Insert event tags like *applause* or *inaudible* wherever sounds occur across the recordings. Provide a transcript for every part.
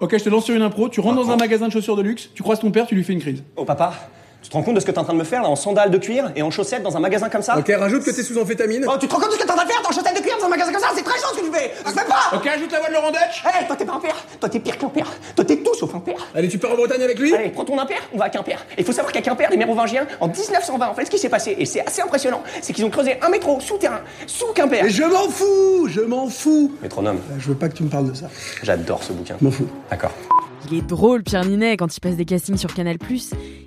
Ok, je te lance sur une impro. Tu rentres dans un magasin de chaussures de luxe, tu croises ton père, tu lui fais une crise. Oh papa, tu te rends compte de ce que t'es en train de me faire là en sandales de cuir et en chaussettes dans un magasin comme ça? Ok, rajoute que t'es sous amphétamine. Oh, tu te rends compte de ce que t'es en train de faire en chaussettes de cuir dans un magasin comme ça C'est très chaud ce que tu fais Ça se fait pas Ok, ajoute la voix de Laurent Dutch. Hé, toi t'es pas un père Toi t'es pire qu'un père Toi t'es tout sauf un père Allez, tu pars en Bretagne avec lui Allez, prends ton impère, on va à Quimper. Et il faut savoir qu'à Quimper, les mérovingiens, en 1920, en fait, ce qui s'est passé, et c'est assez impressionnant, c'est qu'ils ont creusé un métro souterrain, sous Quimper. Mais je m'en fous Je m'en fous Métronome, Je veux pas que tu me parles de ça. j'adore ce bouquin. Je m'en fous. D'accord. Il est drôle, Pierre Ninet, quand il passe des castings sur Canal+.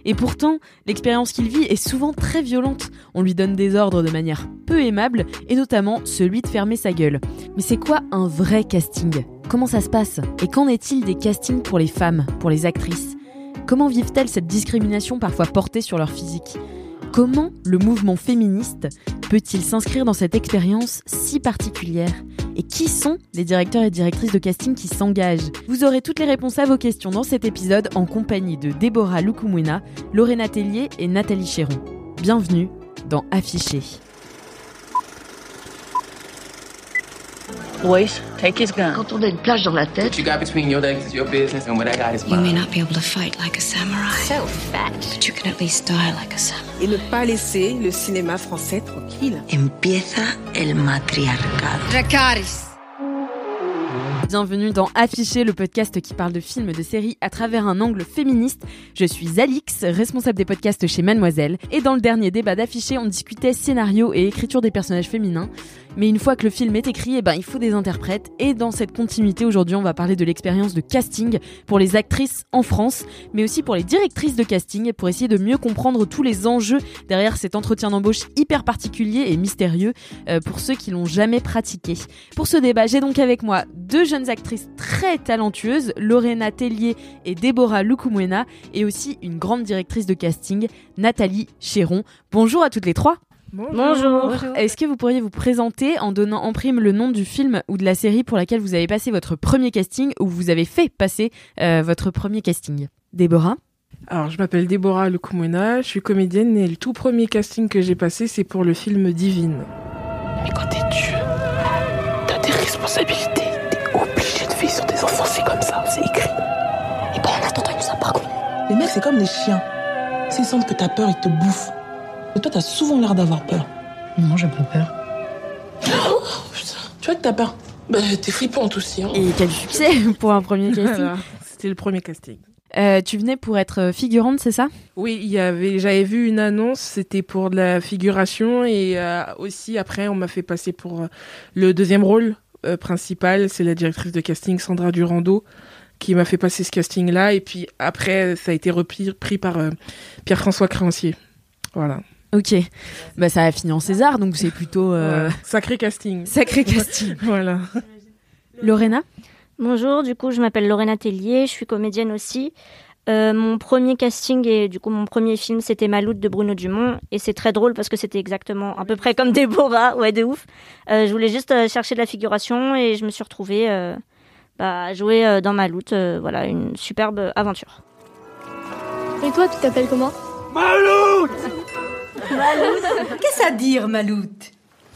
Et pourtant, l'expérience qu'il vit est souvent très violente. On lui donne des ordres de manière peu aimable, et notamment celui de fermer sa gueule. Mais c'est quoi un vrai casting? Comment ça se passe? Et qu'en est-il des castings pour les femmes, pour les actrices? Comment vivent-elles cette discrimination parfois portée sur leur physique? Comment le mouvement féministe peut-il s'inscrire dans cette expérience si particulière? Et qui sont les directeurs et directrices de casting qui s'engagent? Vous aurez toutes les réponses à vos questions dans cet épisode en compagnie de Déborah Lukumwena, Lorena Tellier et Nathalie Chéron. Bienvenue dans Affiché. Boys, take his gun. Quand on a une plage dans la tête, What you got between your legs is your business, and what I got is You may mine. not be able to fight like a samurai, so fat. but you can at least die like a samurai. et ne pas laisser le cinéma français tranquille. Empieza el matriarcado. Dracarys. Bienvenue dans Affiché, le podcast qui parle de films, de séries à travers un angle féministe. Je suis Alix, responsable des podcasts chez Mademoiselle. Et dans le dernier débat d'Affiché, on discutait scénario et écriture des personnages féminins. Mais une fois que le film est écrit, eh ben, il faut des interprètes. Et dans cette continuité, aujourd'hui, on va parler de l'expérience de casting pour les actrices en France, mais aussi pour les directrices de casting, pour essayer de mieux comprendre tous les enjeux derrière cet entretien d'embauche hyper particulier et mystérieux euh, pour ceux qui l'ont jamais pratiqué. Pour ce débat, j'ai donc avec moi deux jeunes actrices très talentueuses, Lorena Tellier et Déborah Lukumwena, et aussi une grande directrice de casting, Nathalie Chéron. Bonjour à toutes les trois. Bonjour. Est-ce que vous pourriez vous présenter en donnant en prime le nom du film ou de la série pour laquelle vous avez passé votre premier casting ou vous avez fait passer euh, votre premier casting? Déborah? Alors, je m'appelle Déborah Lukumwena, je suis comédienne et le tout premier casting que j'ai passé, c'est pour le film Divine. Mais quand t'es Dieu, t'as des responsabilités. T'es obligé de vivre sur des enfants, c'est comme ça, c'est écrit. Et ben en attendant, il nous a. Les mecs, c'est comme les chiens. S'ils sentent que t'as peur, ils te bouffent. Et toi, t'as souvent l'air d'avoir peur. Non, j'ai pas peur. Tu vois que t'as peur? Bah, t'es flippante aussi. Hein. Et quel succès *laughs* pour un premier casting Voilà, C'était le premier casting. Euh, Tu venais pour être figurante, c'est ça? Oui, il y avait, j'avais vu une annonce, c'était pour de la figuration et euh, aussi après on m'a fait passer pour euh, le deuxième rôle euh, principal, c'est la directrice de casting Sandra Durando qui m'a fait passer ce casting-là et puis après ça a été repris pris par euh, Pierre-François Créancier. Voilà. Ok. Bah ça a fini en César, donc c'est plutôt euh. Sacré casting. sacré casting. *laughs* voilà. Lorena Bonjour, du coup je m'appelle Lorena Tellier, je suis comédienne aussi. Euh, mon premier casting et du coup mon premier film c'était Maloute de Bruno Dumont et c'est très drôle parce que c'était exactement à peu près comme Déborah, ouais de ouf. Euh, je voulais juste euh, chercher de la figuration et je me suis retrouvée euh, bah, à jouer euh, dans Maloute, euh, voilà une superbe aventure. Et toi, tu t'appelles comment? Qu'est-ce à dire, Maloute?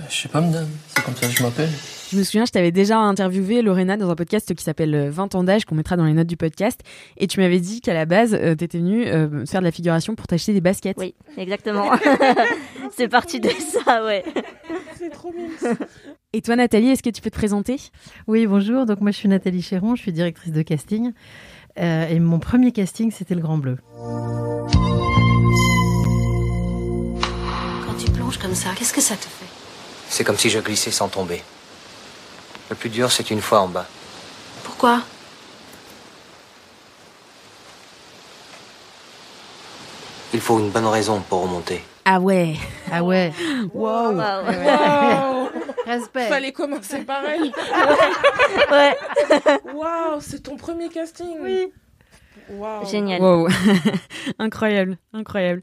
Je sais pas, madame, c'est comme ça que je m'appelle. Je me souviens, je t'avais déjà interviewé, Lorena, dans un podcast qui s'appelle euh, 20 ans d'âge, qu'on mettra dans les notes du podcast. Et tu m'avais dit qu'à la base, euh, t'étais venue euh, faire de la figuration pour t'acheter des baskets. Oui, exactement. *laughs* c'est parti de ça, ouais. C'est trop mignon. Et toi, Nathalie, est-ce que tu peux te présenter? Oui, bonjour. Donc moi, je suis Nathalie Chéron, je suis directrice de casting. Euh, et mon premier casting, c'était le Grand Bleu. Ça Qu'est-ce que ça te fait C'est comme si je glissais sans tomber. Le plus dur, c'est une fois en bas. Pourquoi Il faut une bonne raison pour remonter. Ah ouais. Ah ouais. Wow. Wow. Respect. Fallait commencer par elle. Ouais. Waouh, c'est ton premier casting. Oui. Waouh. Génial. Wow. *laughs* incroyable, incroyable.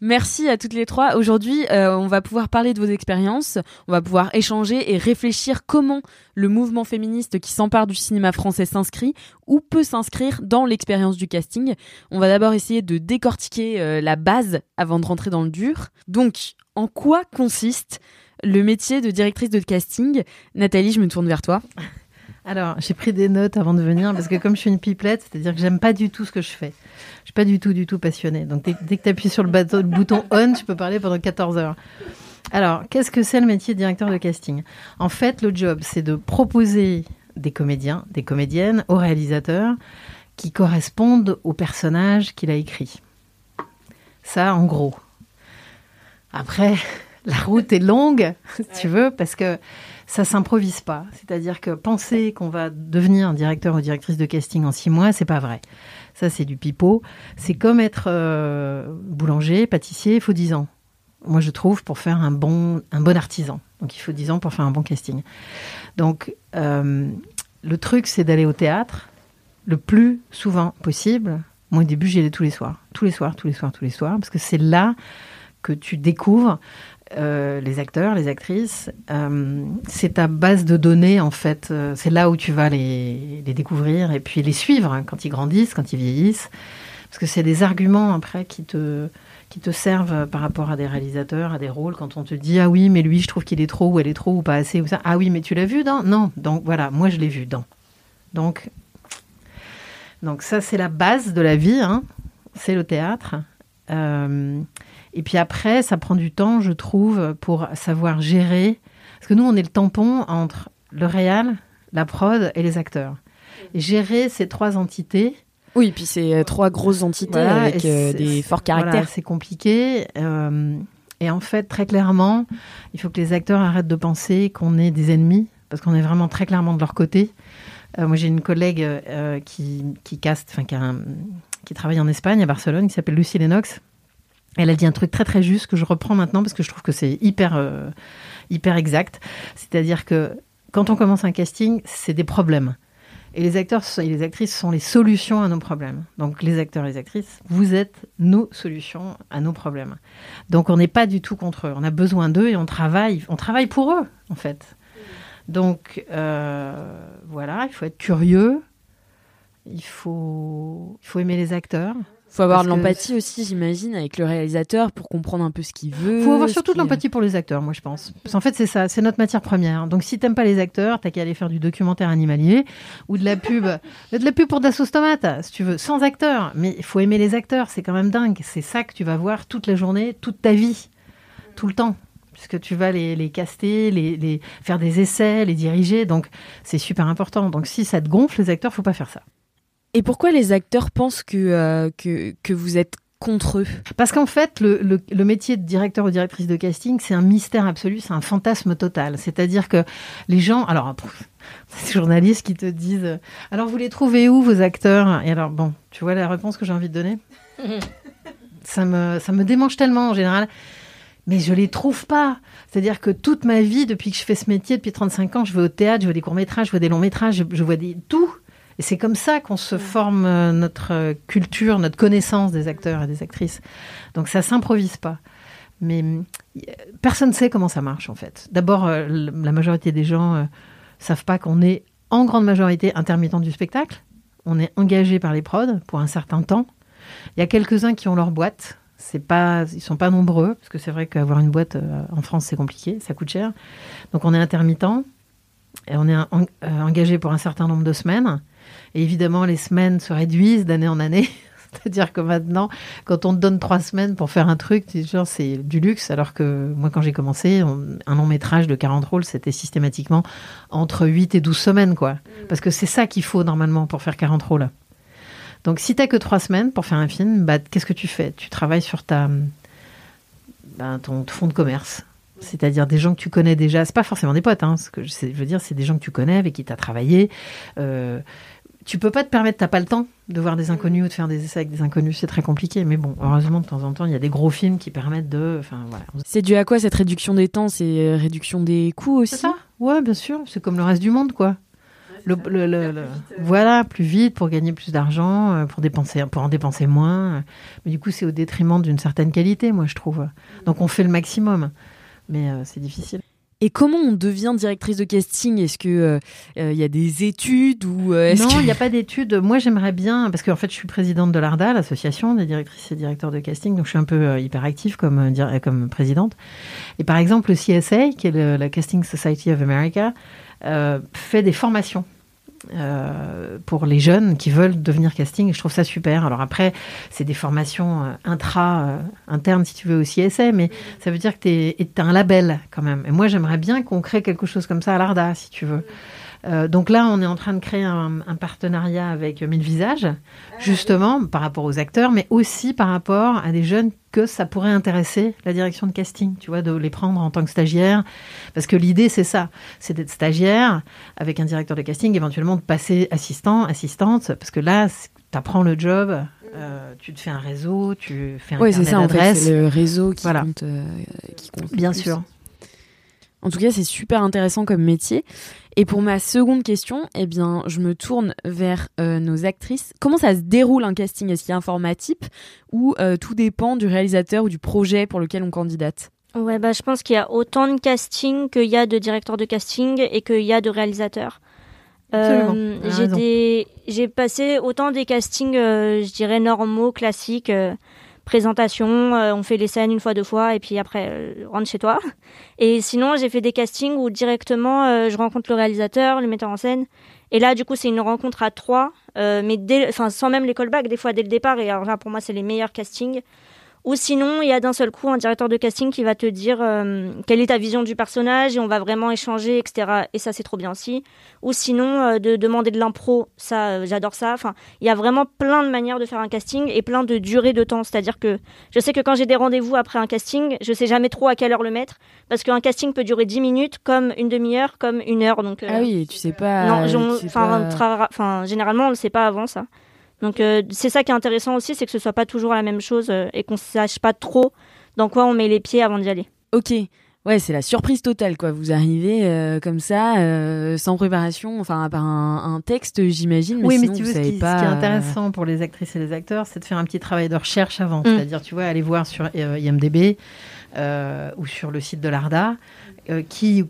Merci à toutes les trois. Aujourd'hui, euh, on va pouvoir parler de vos expériences, on va pouvoir échanger et réfléchir comment le mouvement féministe qui s'empare du cinéma français s'inscrit ou peut s'inscrire dans l'expérience du casting. On va d'abord essayer de décortiquer euh, la base avant de rentrer dans le dur. Donc, en quoi consiste le métier de directrice de casting? Nathalie, je me tourne vers toi. *laughs* Alors, j'ai pris des notes avant de venir parce que comme je suis une pipelette, c'est-à-dire que j'aime pas du tout ce que je fais. Je suis pas du tout, du tout passionnée. Donc, dès, que tu appuies sur le, bateau- le bouton on, tu peux parler pendant 14 heures. Alors, qu'est-ce que c'est le métier de directeur de casting? En fait, le job, c'est de proposer des comédiens, des comédiennes au réalisateur qui correspondent au personnage qu'il a écrit. Ça, en gros. Après, la route est longue, si tu veux, parce que ça s'improvise pas. C'est-à-dire que penser qu'on va devenir directeur ou directrice de casting en six mois, c'est pas vrai. Ça, c'est du pipeau. C'est comme être euh, boulanger, pâtissier, il faut 10 ans. Moi, je trouve, pour faire un bon, un bon artisan. Donc, il faut 10 ans pour faire un bon casting. Donc, euh, le truc, c'est d'aller au théâtre le plus souvent possible. Moi, au début, j'y allais tous les soirs. Tous les soirs, tous les soirs, tous les soirs. Parce que c'est là que tu découvres euh, les acteurs, les actrices. Euh, c'est ta base de données, en fait. Euh, c'est là où tu vas les, découvrir et puis les suivre hein, quand ils grandissent, quand ils vieillissent. Parce que c'est des arguments après qui te, qui te servent par rapport à des réalisateurs, à des rôles. Quand on te dit Ah oui, mais lui, je trouve qu'il est trop ou elle est trop ou pas assez ou ça. Ah oui, mais tu l'as vu dans? Non. Donc voilà, moi, je l'ai vu dans. Donc, donc ça, c'est la base de la vie. hein. C'est le théâtre. Et puis après, ça prend du temps, je trouve, pour savoir gérer. Parce que nous, on est le tampon entre le réal, la prod et les acteurs. Et gérer ces trois entités. Oui, puis c'est euh, trois grosses entités Voilà, avec euh, des forts voilà, caractères. c'est compliqué. euh, et en fait, très clairement, il faut que les acteurs arrêtent de penser qu'on est des ennemis, parce qu'on est vraiment très clairement de leur côté. Euh, moi, j'ai une collègue qui, qui caste, enfin, qui, qui travaille en Espagne, à Barcelone, qui s'appelle Lucie Lennox. Elle a dit un truc très très juste que je reprends maintenant parce que je trouve que c'est hyper, euh, hyper exact. C'est-à-dire que quand on commence un casting, c'est des problèmes. Et les acteurs et les actrices sont les solutions à nos problèmes. Donc les acteurs et les actrices, vous êtes nos solutions à nos problèmes. Donc on n'est pas du tout contre eux. On a besoin d'eux et on travaille, on travaille pour eux en fait. Donc euh, voilà, il faut être curieux. Il faut, il faut aimer les acteurs. Faut avoir de l'empathie aussi, j'imagine, avec le réalisateur pour comprendre un peu ce qu'il veut. Il faut avoir surtout de l'empathie pour les acteurs, moi je pense. Parce qu'en fait, c'est ça, c'est notre matière première. Donc si t'aimes pas les acteurs, t'as qu'à aller faire du documentaire animalier ou de la pub, *laughs* de la pub pour de la sauce tomate, si tu veux, sans acteurs. Mais il faut aimer les acteurs, c'est quand même dingue. C'est ça que tu vas voir toute la journée, toute ta vie, tout le temps. Puisque tu vas les, les caster, les, les- faire des essais, les diriger. Donc c'est super important. Donc si ça te gonfle, les acteurs, faut pas faire ça. Et pourquoi les acteurs pensent que, euh, que, que vous êtes contre eux? Parce qu'en fait, le, le- le métier de directeur ou directrice de casting, c'est un mystère absolu, c'est un fantasme total. C'est-à-dire que les gens, alors, ces journalistes qui te disent, euh, alors vous les trouvez où vos acteurs? Et alors, bon, tu vois la réponse que j'ai envie de donner? *laughs* Ça me, ça me démange tellement en général. Mais je les trouve pas. C'est-à-dire que toute ma vie, depuis que je fais ce métier, depuis 35 ans, je vais au théâtre, je vois des courts-métrages, je vois des longs-métrages, je, je vois des, tout. Et c'est comme ça qu'on se forme euh, notre euh, culture, notre connaissance des acteurs et des actrices. Donc ça s'improvise pas. Mais euh, personne ne sait comment ça marche en fait. D'abord, la majorité des gens euh, savent pas qu'on est en grande majorité intermittent du spectacle. On est engagé par les prods pour un certain temps. Il y a quelques-uns qui ont leur boîte. C'est pas, ils sont pas nombreux parce que c'est vrai qu'avoir une boîte euh, en France c'est compliqué, ça coûte cher. Donc on est intermittent et on est en- euh, engagé pour un certain nombre de semaines. Et évidemment, les semaines se réduisent d'année en année. *laughs* C'est-à-dire que maintenant, quand on te donne trois semaines pour faire un truc, genre, c'est du luxe. Alors que moi, quand j'ai commencé, on- un long métrage de 40 rôles, c'était systématiquement entre 8 et 12 semaines, quoi. Parce que c'est ça qu'il faut normalement pour faire 40 rôles. Donc, si t'as que trois semaines pour faire un film, bah, qu'est-ce que tu fais? Tu travailles sur ta, ben, ton fond de commerce. C'est-à-dire des gens que tu connais déjà. C'est pas forcément des potes, hein, ce que je, veux dire, c'est des gens que tu connais, avec qui tu as travaillé. Euh, tu peux pas te permettre, t'as pas le temps de voir des inconnus ou de faire des essais avec des inconnus, c'est très compliqué. Mais bon, heureusement, de temps en temps, il y a des gros films qui permettent de. Enfin, voilà. C'est dû à quoi cette réduction des temps? C'est euh, réduction des coûts aussi? C'est ça Ouais, bien sûr. C'est comme le reste du monde, quoi. Le, le- le- le- Voilà, plus vite pour gagner plus d'argent, euh, pour dépenser, pour en dépenser moins. Mais du coup, c'est au détriment d'une certaine qualité, moi, je trouve. Donc, on fait le maximum, mais euh, c'est difficile. Et comment on devient directrice de casting? Est-ce que euh, euh, il y a des études ou euh, Non, il n'y a *laughs* pas d'études. Moi, j'aimerais bien, parce qu'en fait, je suis présidente de l'ARDA, l'association des directrices et directeurs de casting, donc je suis un peu hyperactive comme, comme présidente. Et par exemple, le CSA, qui est le- la Casting Society of America, euh, fait des formations. Euh, pour les jeunes qui veulent devenir casting je trouve ça super. Alors après c'est des formations euh, intra euh, internes si tu veux au CSA mais ça veut dire que tu es, un label quand même. Et moi j'aimerais bien qu'on crée quelque chose comme ça à l'ARDA si tu veux euh, donc là, on est en train de créer un, un partenariat avec Mille Visages, justement par rapport aux acteurs, mais aussi par rapport à des jeunes que ça pourrait intéresser la direction de casting, tu vois, de les prendre en tant que stagiaires. Parce que l'idée, c'est ça, c'est d'être stagiaire avec un directeur de casting, éventuellement de passer assistant, assistante, parce que là, tu apprends le job, euh, tu te fais un réseau, tu fais un Ouais, c'est ça, en fait, c'est le réseau qui Voilà. compte. euh, qui compte le Bien plus. sûr. En tout cas, c'est super intéressant comme métier. Et pour ma seconde question, eh bien, je me tourne vers euh, nos actrices. Comment ça se déroule un casting? Est-ce qu'il y a un format type ou euh, tout dépend du réalisateur ou du projet pour lequel on candidate? Ouais, bah, je pense qu'il y a autant de casting qu'il y a de directeurs de casting et qu'il y a de réalisateurs. Euh, j'ai passé autant des castings, je dirais normaux, classiques, présentation, euh, on fait les scènes une fois, deux fois, et puis après, euh, rentre chez toi. Et sinon, j'ai fait des castings où directement, euh, je rencontre le réalisateur, le metteur en scène. Et là, du coup, c'est une rencontre à trois, mais sans même les callbacks, des fois dès le départ. Et alors là, pour moi, c'est les meilleurs castings. Ou sinon, il y a d'un seul coup un directeur de casting qui va te dire euh, quelle est ta vision du personnage et on va vraiment échanger, etc. Et ça, c'est trop bien aussi. Ou sinon, euh, de demander de l'impro, ça, euh, j'adore ça. Enfin, il y a vraiment plein de manières de faire un casting et plein de durées de temps. C'est-à-dire que je sais que quand j'ai des rendez-vous après un casting, je sais jamais trop à quelle heure le mettre parce qu'un casting peut durer 10 minutes, comme une demi-heure, comme une heure. Donc, Ah oui, tu sais pas. non, pas- enfin, généralement, on ne le sait pas avant ça. Donc, euh, c'est ça qui est intéressant aussi, c'est que ce soit pas toujours la même chose euh, et qu'on sache pas trop dans quoi on met les pieds avant d'y aller. Ok. Ouais, c'est la surprise totale, quoi. Vous arrivez euh, comme ça, euh, sans préparation, enfin, par un, un texte, j'imagine. Mais oui, mais sinon, si tu vous veux, ce savez qui, pas. ce qui est intéressant pour les actrices et les acteurs, c'est de faire un petit travail de recherche avant. Mm. C'est-à-dire, tu vois, aller voir sur euh, IMDB euh, ou sur le site de l'ARDA euh, qui,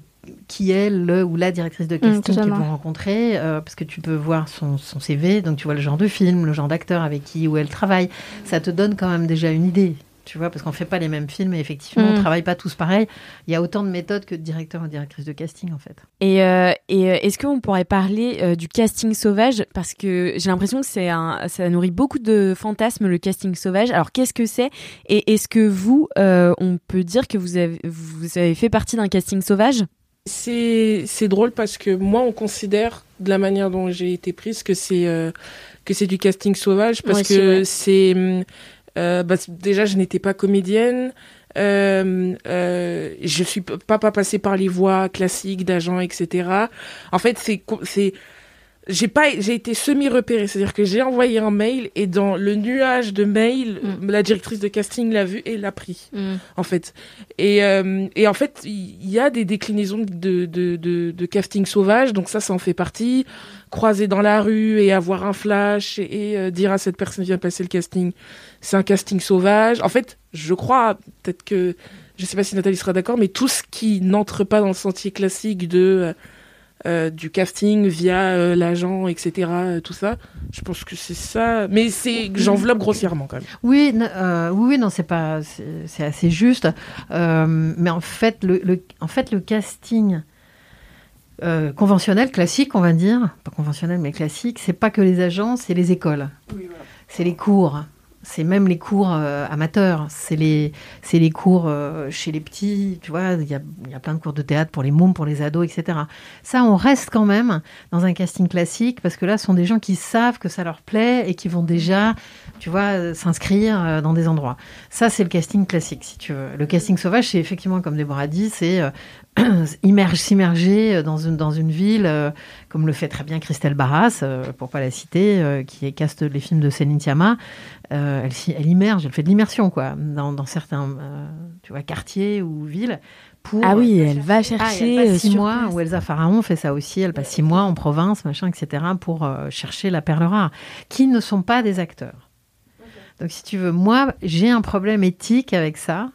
qui est le ou la directrice de casting qu'ils totalement. vont rencontrer, euh, parce que tu peux voir son, son CV, donc tu vois le genre de film, le genre d'acteur avec qui ou elle travaille. Ça te donne quand même déjà une idée. Tu vois, parce qu'on fait pas les mêmes films et effectivement, on Mm. travaille pas tous pareil. Il y a autant de méthodes que de directeurs et directrices de casting, en fait. Et, euh, et euh, est-ce qu'on pourrait parler euh, du casting sauvage? Parce que j'ai l'impression que c'est un, ça nourrit beaucoup de fantasmes, le casting sauvage. Alors, qu'est-ce que c'est? Et est-ce que vous, on peut dire que vous avez, vous avez fait partie d'un casting sauvage? C'est c'est drôle parce que moi, on considère de la manière dont j'ai été prise que c'est euh, que c'est du casting sauvage parce aussi, que ouais. c'est euh, bah, déjà je n'étais pas comédienne. Euh, euh, je suis pas pas passée par les voies classiques d'agents, etc. En fait, c'est j'ai pas j'ai été semi repérée c'est à dire que j'ai envoyé un mail et dans le nuage de mails la directrice de casting l'a vu et l'a pris en fait. Et euh, et en fait il y, a des déclinaisons de de, de de casting sauvage. Donc ça ça en fait partie. Croiser dans la rue et avoir un flash et, et, euh, dire à cette personne vient passer le casting. C'est un casting sauvage. En fait je crois peut-être que je sais pas si Nathalie sera d'accord mais tout ce qui n'entre pas dans le sentier classique de euh, euh, du casting via euh, l'agent, etc. euh, tout ça. Je pense que c'est ça. Mais c'est j'enveloppe grossièrement quand même. Oui, euh, oui, non, c'est pas, c'est assez juste. Euh, mais en fait, le, le- en fait, le casting euh, conventionnel, classique, on va dire, pas conventionnel, mais classique, c'est pas que les agents, c'est les écoles, c'est les cours. C'est même les cours euh, amateurs, c'est les, les cours euh, chez les petits, tu vois, il y a, y a plein de cours de théâtre pour les mômes, pour les ados, etc. Ça, on reste quand même dans un casting classique parce que là, ce sont des gens qui savent que ça leur plaît et qui vont déjà, tu vois, euh, s'inscrire dans des endroits. Ça, c'est le casting classique, si tu veux. Le casting sauvage, c'est effectivement, comme Déborah dit, c'est euh, *clears throat* immerge- s'immerger dans une, dans une ville, comme le fait très bien Christelle Barras, euh, pour pas la citer, qui caste les films de Céline Sciamma. Euh, elle, s'y- elle immerge, elle fait de l'immersion, quoi, dans, dans certains euh, tu vois, quartiers ou villes. Pour, Ah oui, elle va Ah, chercher elle euh, passe six sur mois, place. ou Elsa Pharaon fait ça aussi, elle passe six mois en province, machin, etc., pour euh, chercher la perle rare, qui ne sont pas des acteurs. Donc, si tu veux, moi, j'ai un problème éthique avec ça,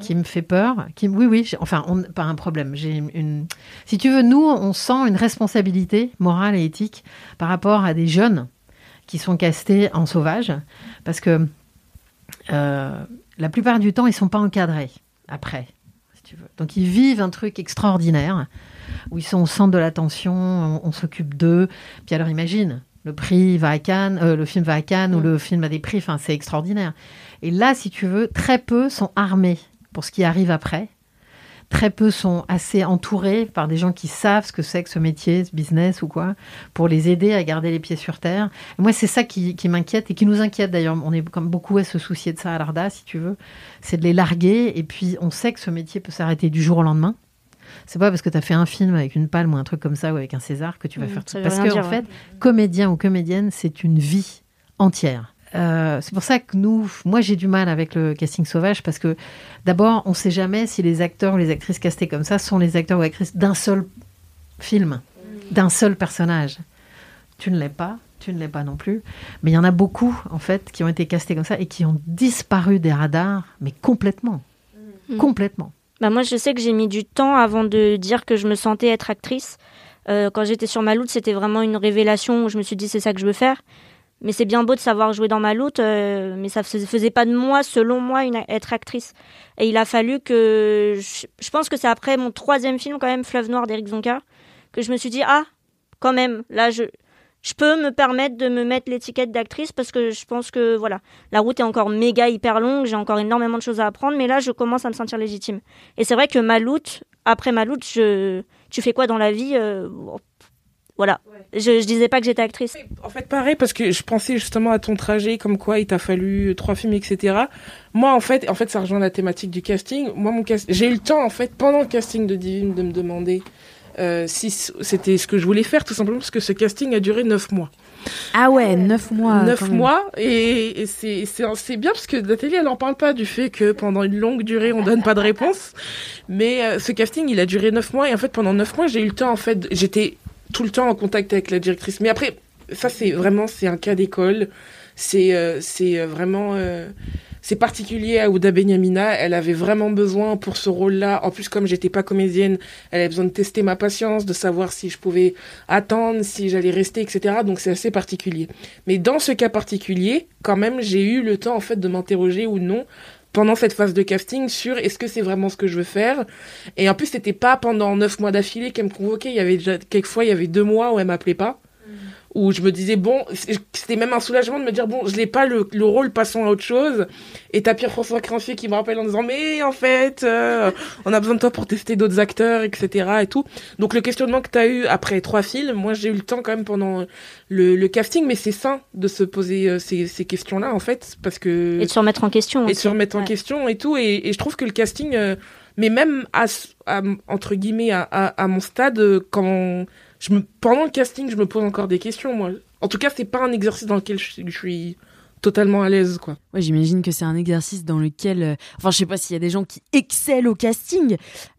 qui me fait peur. Qui, oui, oui, enfin, on- pas un problème. J'ai une, une- Si tu veux, nous, on sent une responsabilité morale et éthique par rapport à des jeunes qui sont castés en sauvage, parce que euh, la plupart du temps, ils sont pas encadrés après. si tu veux. Donc, ils vivent un truc extraordinaire où ils sont au centre de l'attention, on, on s'occupe d'eux. Puis alors, imagine, le prix va à Cannes, euh, le film va à Cannes ou le film a des prix, enfin, c'est extraordinaire. Et là, si tu veux, très peu sont armés pour ce qui arrive après. Très peu sont assez entourés par des gens qui savent ce que c'est que ce métier, ce business ou quoi, pour les aider à garder les pieds sur terre. Et moi, c'est ça qui, qui m'inquiète et qui nous inquiète d'ailleurs. On est comme beaucoup à se soucier de ça à l'ARDA, si tu veux. C'est de les larguer et puis on sait que ce métier peut s'arrêter du jour au lendemain. C'est pas parce que tu as fait un film avec une palme ou un truc comme ça ou avec un César que tu vas Mm, faire tout. Parce que, en fait, ouais. comédien ou comédienne, c'est une vie entière. Euh, c'est pour ça que nous, moi j'ai du mal avec le casting sauvage parce que d'abord on sait jamais si les acteurs ou les actrices castés comme ça sont les acteurs ou actrices d'un seul film, d'un seul personnage. Tu ne l'es pas, tu ne l'es pas non plus, mais il y en a beaucoup en fait qui ont été castés comme ça et qui ont disparu des radars, mais complètement, Mm. complètement. Bah moi, je sais que j'ai mis du temps avant de dire que je me sentais être actrice. Euh, quand j'étais sur Maloute, c'était vraiment une révélation où je me suis dit c'est ça que je veux faire. Mais c'est bien beau de savoir jouer dans Maloute, euh, mais ça ne faisait pas de moi, selon moi, être actrice. Et il a fallu que... Je, pense que c'est après mon troisième film, quand même, Fleuve Noir d'Éric Zonka, que je me suis dit, ah, quand même, là, je, je peux me permettre de me mettre l'étiquette d'actrice parce que je pense que, voilà, la route est encore méga hyper longue, j'ai encore énormément de choses à apprendre, mais là, je commence à me sentir légitime. Et c'est vrai que Maloute, après Maloute, je... tu fais quoi dans la vie Euh, Voilà. Je, je disais pas que j'étais actrice. En fait, pareil, parce que je pensais justement à ton trajet, comme quoi il t'a fallu trois films, etc. Moi, en fait, en fait, ça rejoint la thématique du casting. Moi, mon cast... j'ai eu le temps, en fait, pendant le casting de Divine, de me demander euh, si c'était ce que je voulais faire, tout simplement parce que ce casting a duré neuf mois. Ah ouais, neuf mois. Neuf mois, et, et c'est bien parce que Nathalie, elle en parle pas du fait que pendant une longue durée, on donne pas de réponse. Mais euh, ce casting, il a duré neuf mois, et en fait, pendant neuf mois, j'ai eu le temps, en fait, j'étais tout le temps en contact avec la directrice. Mais après, ça, c'est vraiment, c'est un cas d'école. C'est euh, euh, vraiment. euh, c'est particulier à Ouda Benyamina. Elle avait vraiment besoin pour ce rôle-là. En plus, comme j'étais pas comédienne, elle avait besoin de tester ma patience, de savoir si je pouvais attendre, si j'allais rester, etc. Donc c'est assez particulier. Mais dans ce cas particulier, quand même, j'ai eu le temps en fait de m'interroger ou non pendant cette phase de casting sur est-ce que c'est vraiment ce que je veux faire. Et en plus, c'était pas pendant neuf mois d'affilée qu'elle me convoquait. Il y avait déjà quelquefois, il y avait deux mois où elle m'appelait pas où je me disais bon c'était même un soulagement de me dire bon je l'ai pas le, le rôle passons à autre chose. Et t'as Pierre François Crancier qui me rappelle en disant mais en fait euh, on a besoin de toi pour tester d'autres acteurs etc et tout. Donc le questionnement que t'as eu après trois films moi j'ai eu le temps quand même pendant le, le casting mais c'est sain de se poser euh, ces, ces questions là en fait parce que Et de se remettre en question. et de se remettre en question et tout. Et, et je trouve que le casting euh, mais même à, à- entre guillemets à, à, à mon stade euh, quand je me pendant le casting je me pose encore des questions moi en tout cas c'est pas un exercice dans lequel je, suis- je suis totalement à l'aise quoi Ouais, j'imagine que c'est un exercice dans lequel, euh, enfin, je sais pas s'il y a des gens qui excellent au casting.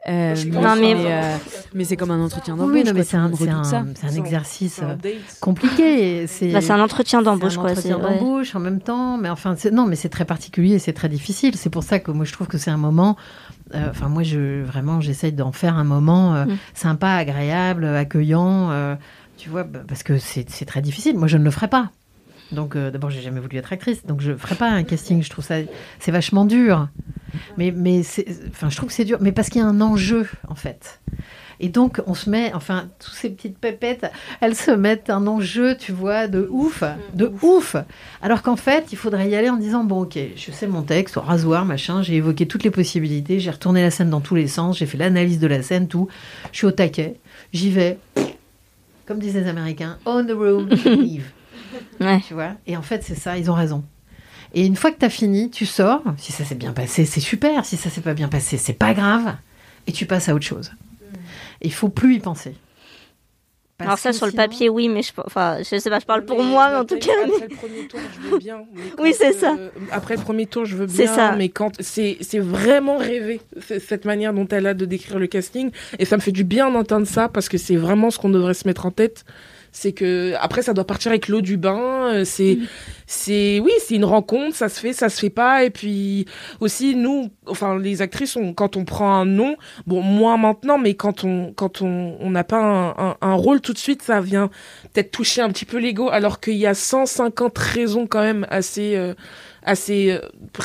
euh, Je mais, euh, mais c'est comme un entretien Oui, d'embauche. non, mais c'est un, un, un exercice euh, compliqué. C'est Bah, c'est un entretien d'embauche, c'est un quoi. entretien d'embauche en même temps, mais enfin, c'est- non, mais c'est très particulier, et c'est très difficile. C'est pour ça que moi je trouve que c'est un moment. Euh, Enfin, moi, je vraiment, j'essaye d'en faire un moment euh, Mm. sympa, agréable, accueillant. euh, tu vois, parce que c'est très difficile. Moi, je ne le ferai pas. Donc, euh, d'abord, j'ai jamais voulu être actrice, donc je ferai pas un casting. Je trouve ça, c'est vachement dur. Mais, mais enfin, je trouve que c'est dur, mais parce qu'il y a un enjeu en fait. Et donc, on se met, enfin, toutes ces petites pépettes, elles se mettent un enjeu, tu vois, de ouf, de ouf. Alors qu'en fait, il faudrait y aller en disant, bon, ok, je sais mon texte, au rasoir, machin, j'ai évoqué toutes les possibilités, j'ai retourné la scène dans tous les sens, j'ai fait l'analyse de la scène, tout. Je suis au taquet, j'y vais, comme disent les Américains, on the road, *laughs* leave. Tu vois Et en fait, c'est ça, ils ont raison. Et une fois que tu as fini, tu sors. Si ça s'est bien passé, c'est super. Si ça s'est pas bien passé, c'est pas grave. Et tu passes à autre chose. Il faut plus y penser. Parce Alors ça, sur le papier, oui, mais je, enfin, je sais pas, je parle pour moi, mais en tout cas. Après le premier tour, je veux bien. mais Oui, c'est ça. euh, après le premier tour, je veux C'est bien. ça. Mais quand c'est c'est vraiment rêvé cette manière dont elle a de décrire le casting, et ça me fait du bien d'entendre ça parce que c'est vraiment ce qu'on devrait se mettre en tête. C'est que après ça doit partir avec l'eau du bain. euh, C'est Mm. c'est oui, c'est une rencontre, ça se fait, ça se fait pas. Et puis aussi nous, enfin les actrices, on, quand on prend un nom, bon moins maintenant, mais quand on quand on on n'a pas un, un, un rôle tout de suite, ça vient peut-être toucher un petit peu l'ego, alors qu'il y a 150 raisons quand même assez euh, assez euh,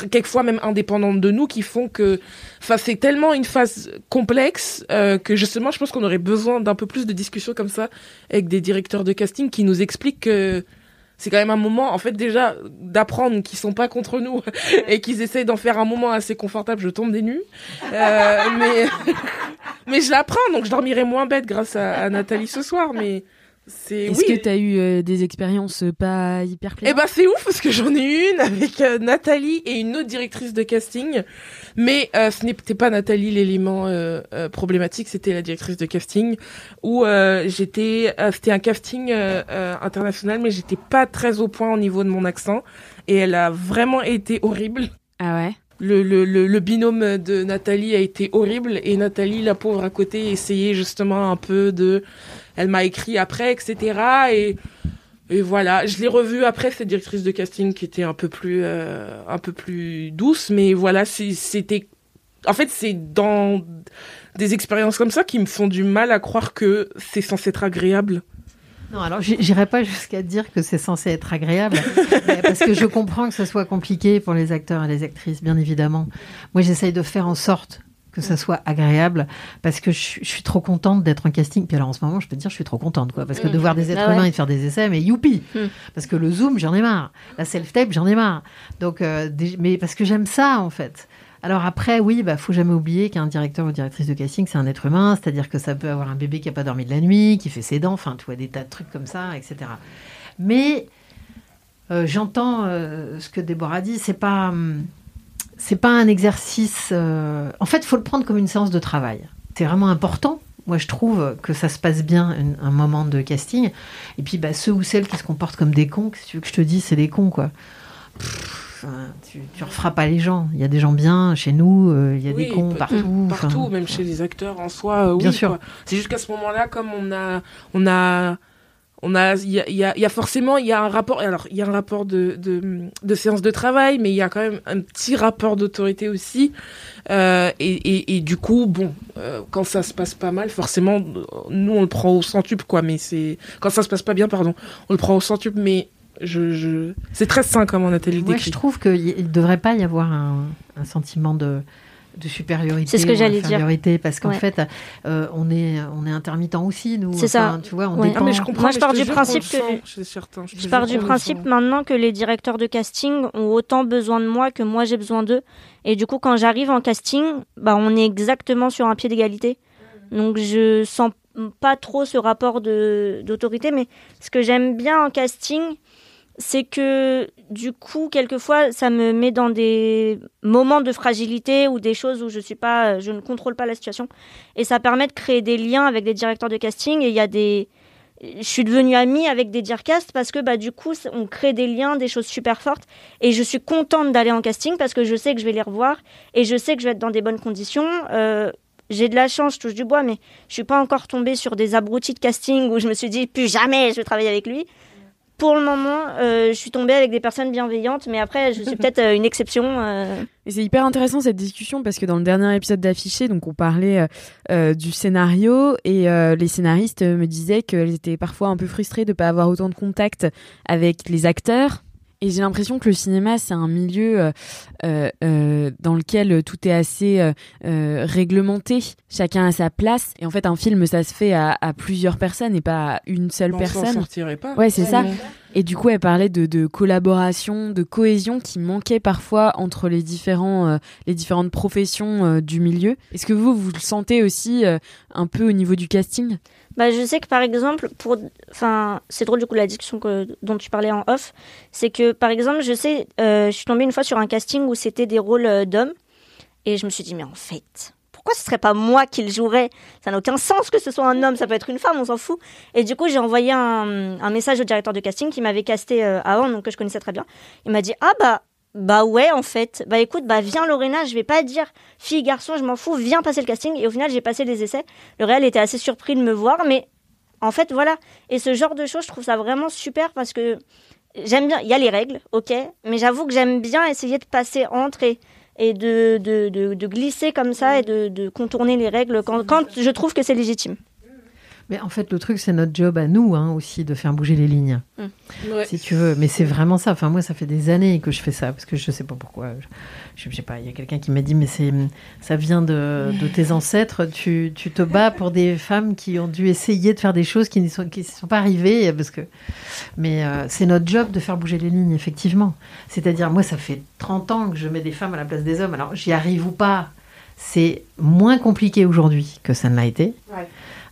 quelquefois même indépendantes de nous qui font que enfin c'est tellement une phase complexe euh, que justement je pense qu'on aurait besoin d'un peu plus de discussions comme ça avec des directeurs de casting qui nous expliquent que c'est quand même un moment, en fait, déjà, d'apprendre qu'ils sont pas contre nous et qu'ils essayent d'en faire un moment assez confortable. Je tombe des nues. Euh, mais, *laughs* mais je l'apprends, donc je dormirai moins bête grâce à, à Nathalie ce soir. Mais c'est Est-ce oui. que tu as eu euh, des expériences euh, pas hyper Eh plaisantes ben c'est ouf parce que j'en ai une avec euh, Nathalie et une autre directrice de casting, mais euh, ce n'était pas Nathalie l'élément problématique, c'était la directrice de casting où j'étais, c'était un casting international, mais j'étais pas très au point au niveau de mon accent et elle a vraiment été horrible. Ah ouais? Le, le, le, le binôme de Nathalie a été horrible et Nathalie, la pauvre à côté, essayait justement un peu de... Elle m'a écrit après, etc. Et, voilà, je l'ai revue après, cette directrice de casting qui était un peu plus, euh, un peu plus douce. Mais voilà, c'était... En fait, c'est dans des expériences comme ça qui me font du mal à croire que c'est censé être agréable. Non, alors j'irai pas jusqu'à dire que c'est censé être agréable, *laughs* parce que je comprends que ce soit compliqué pour les acteurs et les actrices, bien évidemment. Moi, j'essaye de faire en sorte que ça soit agréable, parce que je, suis- je suis trop contente d'être en casting. Puis alors en ce moment, je peux te dire, je suis trop contente, quoi, parce que de Mm. voir des êtres Ah ouais. humains et de faire des essais, mais youpi Mm. Parce que le zoom, j'en ai marre. La self-tape, j'en ai marre. Donc, euh, des- mais parce que j'aime ça, en fait. Alors après, oui, bah, faut jamais oublier qu'un directeur ou directrice de casting, c'est un être humain, c'est-à-dire que ça peut avoir un bébé qui a pas dormi de la nuit, qui fait ses dents, enfin, tu vois, des tas de trucs comme ça, etc. Mais euh, j'entends euh, ce que Déborah dit, c'est pas, hum, c'est pas un exercice. euh, En fait, il faut le prendre comme une séance de travail. C'est vraiment important. Moi, je trouve que ça se passe bien une- un moment de casting. Et puis, bah, ceux ou celles qui se comportent comme des cons, si tu veux que je te dise, c'est des cons, quoi. Pff, enfin, tu, tu referas pas les gens. Il y a des gens bien chez nous, euh, il y a Oui, des cons partout. Partout, enfin, même chez les acteurs en soi. euh, Bien oui, sûr. C'est juste qu'à ce moment-là, comme on a, on a, on a, il y a, y a- y a forcément, il y a un rapport. Alors, il y a un rapport de, de, de séance de travail, mais il y a quand même un petit rapport d'autorité aussi. Euh, et, et, et du coup, bon, euh, quand ça se passe pas mal, forcément, nous on le prend au centuple, quoi. Mais c'est quand ça se passe pas bien, pardon, on le prend au centuple. Mais je, je... c'est très sain comment Nathalie le Moi, décrit. je trouve qu'il ne devrait pas y avoir un, un sentiment de, de supériorité C'est ce que j'allais dire. parce qu'en Ouais. fait, euh, on, est, on est intermittent aussi, nous. C'est ça. Tu vois, on Ouais. dépend. Ah, mais je comprends, Moi, je pars du principe que- Je pars du principe maintenant que les directeurs de casting ont autant besoin de moi que moi j'ai besoin d'eux. Et du coup, quand j'arrive en casting, bah, on est exactement sur un pied d'égalité. Donc, je sens pas trop ce rapport de- d'autorité. Mais ce que j'aime bien en casting, c'est que du coup, quelquefois, ça me met dans des moments de fragilité ou des choses où pas, je ne contrôle pas la situation. Et ça permet de créer des liens avec des directeurs de casting. Et il y a des, je suis devenue amie avec des direcastes parce que bah, du coup, on crée des liens, des choses super fortes. Et je suis contente d'aller en casting parce que je sais que je vais les revoir et je sais que je vais être dans des bonnes conditions. Euh, j'ai de la chance, je touche du bois, mais je suis pas encore tombée sur des abrutis de casting où je me suis dit plus jamais je vais travailler avec lui. Pour le moment, euh, je suis tombée avec des personnes bienveillantes, mais après, je suis peut-être euh, une exception. euh. C'est hyper intéressant cette discussion parce que dans le dernier épisode d'Affiché, donc on parlait euh, du scénario et les scénaristes me disaient qu'elles étaient parfois un peu frustrées de ne pas avoir autant de contact avec les acteurs. Et j'ai l'impression que le cinéma, c'est un milieu euh, euh, euh, dans lequel tout est assez euh, réglementé. Chacun a sa place. Et en fait, un film, ça se fait à, à plusieurs personnes et pas à une seule On s'en personne. sortirait pas. Ouais, c'est Ouais, ça. Et du coup, elle parlait de, de collaboration, de cohésion qui manquait parfois entre les différents, euh, les différentes professions euh, du milieu. Est-ce que vous, vous le sentez aussi euh, un peu au niveau du casting? Bah, je sais que par exemple, pour, enfin, c'est drôle du coup la discussion dont tu parlais en off, c'est que par exemple, je sais, euh, je suis tombée une fois sur un casting où c'était des rôles euh, d'hommes, et je me suis dit mais en fait, pourquoi ce serait pas moi qui le jouerais? Ça n'a aucun sens que ce soit un homme, ça peut être une femme, on s'en fout. Et du coup, j'ai envoyé un, un message au directeur de casting qui m'avait casté euh, avant, donc que je connaissais très bien. Il m'a dit ah bah bah ouais en fait. Bah écoute bah viens Lorena je vais pas dire fille garçon je m'en fous viens passer le casting. Et au final j'ai passé les essais. Le réel était assez surpris de me voir mais en fait voilà. Et ce genre de choses je trouve ça vraiment super parce que j'aime bien il y a les règles ok mais j'avoue que j'aime bien essayer de passer entre et de, de, de, de glisser comme ça et de, de contourner les règles quand, quand je trouve que c'est légitime Mais en fait, le truc, c'est notre job à nous hein, aussi de faire bouger les lignes. Ouais. Si tu veux. Mais c'est vraiment ça. Enfin, moi, ça fait des années que je fais ça parce que je sais pas pourquoi. Je, je sais pas. Il y a quelqu'un qui m'a dit, mais c'est, ça vient de, de tes *laughs* ancêtres. Tu, tu te bats pour des femmes qui ont dû essayer de faire des choses qui ne sont, qui sont pas arrivées parce que. Mais euh, c'est notre job de faire bouger les lignes, effectivement. C'est-à-dire, moi, ça fait 30 ans que je mets des femmes à la place des hommes. Alors, j'y arrive ou pas. C'est moins compliqué aujourd'hui que ça ne l'a été.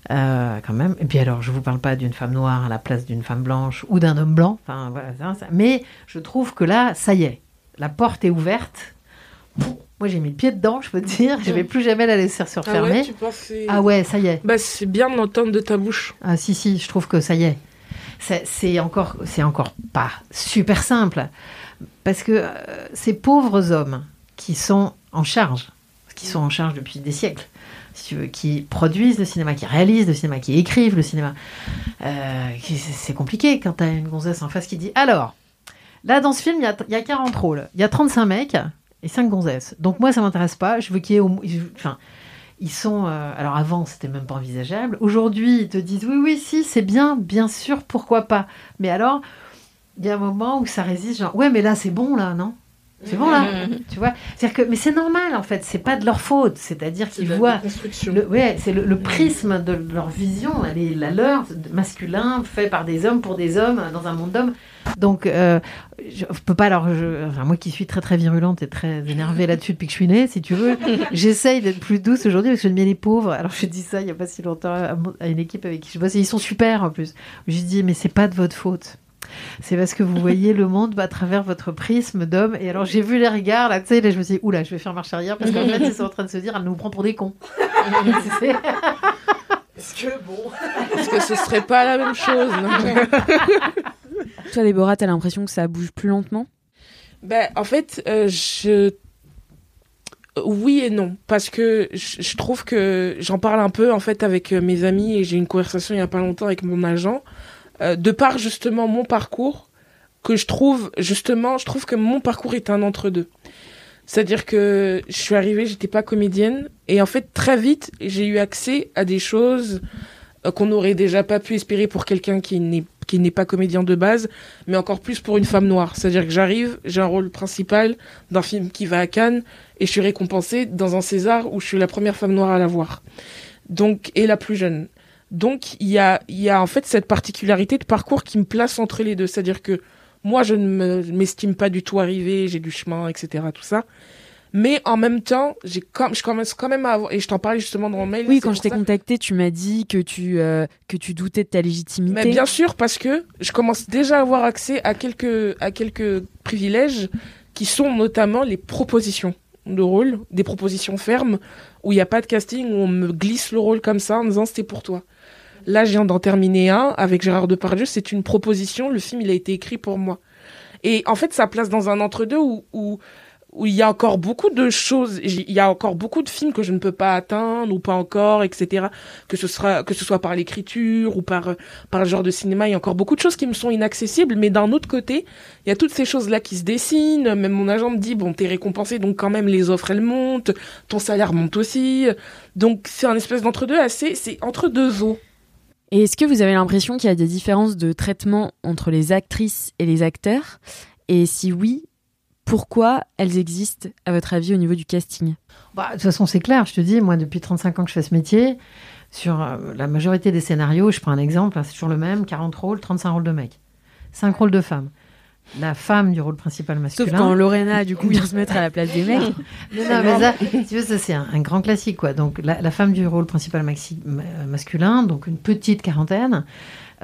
Euh, quand même. Et puis alors, je vous parle pas d'une femme noire à la place d'une femme blanche ou d'un homme blanc. Enfin, voilà, ça, ça. Mais je trouve que là, ça y est, la porte est ouverte. Moi, j'ai mis le pied dedans, je peux te dire. Je vais plus jamais la laisser se Ah refermer. ouais, tu penses que c'est- Ah ouais, ça y est. Bah, c'est bien de l'entendre de ta bouche. Ah si, si, je trouve que ça y est. C'est c'est encore, c'est encore pas super simple. Parce que euh, ces pauvres hommes qui sont en charge, qui sont en charge depuis des siècles, veux, qui produisent le cinéma, qui réalisent le cinéma, qui écrivent le cinéma, euh, c'est compliqué quand tu as une gonzesse en face qui dit Alors, là dans ce film, il y a, y a 40 rôles, il y a 35 mecs et 5 gonzesses. Donc moi, ça m'intéresse pas. Je veux qu'il y ait au moins. Enfin, ils sont. euh, alors avant, c'était même pas envisageable. Aujourd'hui, ils te disent oui, oui, si, c'est bien, bien sûr, pourquoi pas. Mais alors, il y a un moment où ça résiste, genre ouais, mais là, c'est bon, là, non? C'est bon là, tu vois. C'est-à-dire que, mais c'est normal en fait. C'est pas de leur faute. C'est-à-dire qu'ils voient. Le, ouais, c'est le, le prisme de leur vision, elle est la leur, masculin, fait par des hommes pour des hommes dans un monde d'hommes. Donc, euh, je peux pas je- enfin, moi qui suis très très virulente et très énervée là-dessus depuis que je suis née, si tu veux, *laughs* j'essaye d'être plus douce aujourd'hui parce que j'aime bien les pauvres. Alors, je dis ça il y a pas si longtemps à, mon- à une équipe avec qui je bosse et ils sont super en plus. Je dis, mais c'est pas de votre faute. C'est parce que vous voyez le monde à travers votre prisme d'homme. Et alors, j'ai vu les regards, là, tu sais, là, je me suis dit, oula, je vais faire marche arrière parce qu'en fait, ils sont en train de se dire, elle nous prend pour des cons. *laughs* C'est- Est-ce que bon Est-ce que ce serait pas la même chose non *laughs* Toi, Déborah, t'as l'impression que ça bouge plus lentement? Ben, en fait, euh, je. Oui et non, parce que je, trouve que j'en parle un peu en fait avec euh, mes amis et j'ai eu une conversation il y a pas longtemps avec mon agent, euh, de par justement mon parcours, que je trouve justement, je trouve que mon parcours est un entre-deux. C'est-à-dire que je suis arrivée, j'étais pas comédienne et en fait très vite j'ai eu accès à des choses euh, qu'on n'aurait déjà pas pu espérer pour quelqu'un qui n'est qui n'est pas comédien de base, mais encore plus pour une femme noire. C'est-à-dire que j'arrive, j'ai un rôle principal d'un film qui va à Cannes et je suis récompensée dans un César où je suis la première femme noire à l'avoir. Donc et la plus jeune. Donc il y a il y a en fait cette particularité de parcours qui me place entre les deux, c'est-à-dire que moi je ne m'estime pas du tout arrivée, j'ai du chemin, etc. Tout ça. Mais en même temps, j'ai comme je commence quand même à avoir et je t'en parlais justement dans mon mail. Oui, quand je t'ai contacté, tu m'as dit que tu, euh, que tu doutais de ta légitimité. mais bien sûr, parce que je commence déjà à avoir accès à quelques, à quelques privilèges qui sont notamment les propositions de rôle, des propositions fermes, où il n'y a pas de casting, où on me glisse le rôle comme ça en disant c'était pour toi. Là, je viens d'en terminer un avec Gérard Depardieu, c'est une proposition, le film, il a été écrit pour moi. Et en fait, ça place dans un entre-deux où, où, où il y a encore beaucoup de choses, il y a encore beaucoup de films que je ne peux pas atteindre ou pas encore, etc. Que ce sera, que ce soit par l'écriture ou par, par le genre de cinéma, il y a encore beaucoup de choses qui me sont inaccessibles. Mais d'un autre côté, il y a toutes ces choses-là qui se dessinent. Même mon agent me dit, bon, t'es récompensé, donc quand même les offres elles montent, ton salaire monte aussi. Donc c'est un espèce d'entre-deux assez, c'est entre deux eaux. Est-ce que vous avez l'impression qu'il y a des différences de traitement entre les actrices et les acteurs? Et si oui, pourquoi elles existent, à votre avis, au niveau du casting? Bah, De toute façon, c'est clair. Je te dis, moi, depuis 35 ans que je fais ce métier, sur euh, la majorité des scénarios, je prends un exemple, hein, c'est toujours le même 40 rôles, 35 rôles de mecs, 5 rôles de femmes. La femme du rôle principal masculin. Sauf quand Lorena, du coup, vient se mettre à la place des mecs. non, non, mais ça, tu veux, ça c'est un, un, grand classique, quoi. Donc, la, la femme du rôle principal maxi, masculin, donc une petite quarantaine.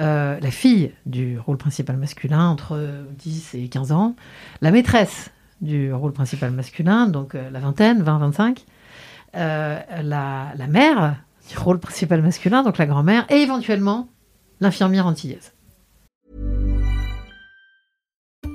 Euh, la fille du rôle principal masculin, entre 10 et 15 ans. La maîtresse du rôle principal masculin, donc euh, la vingtaine, 20-25. Euh, la, la mère du rôle principal masculin, donc la grand-mère, et éventuellement l'infirmière antillaise.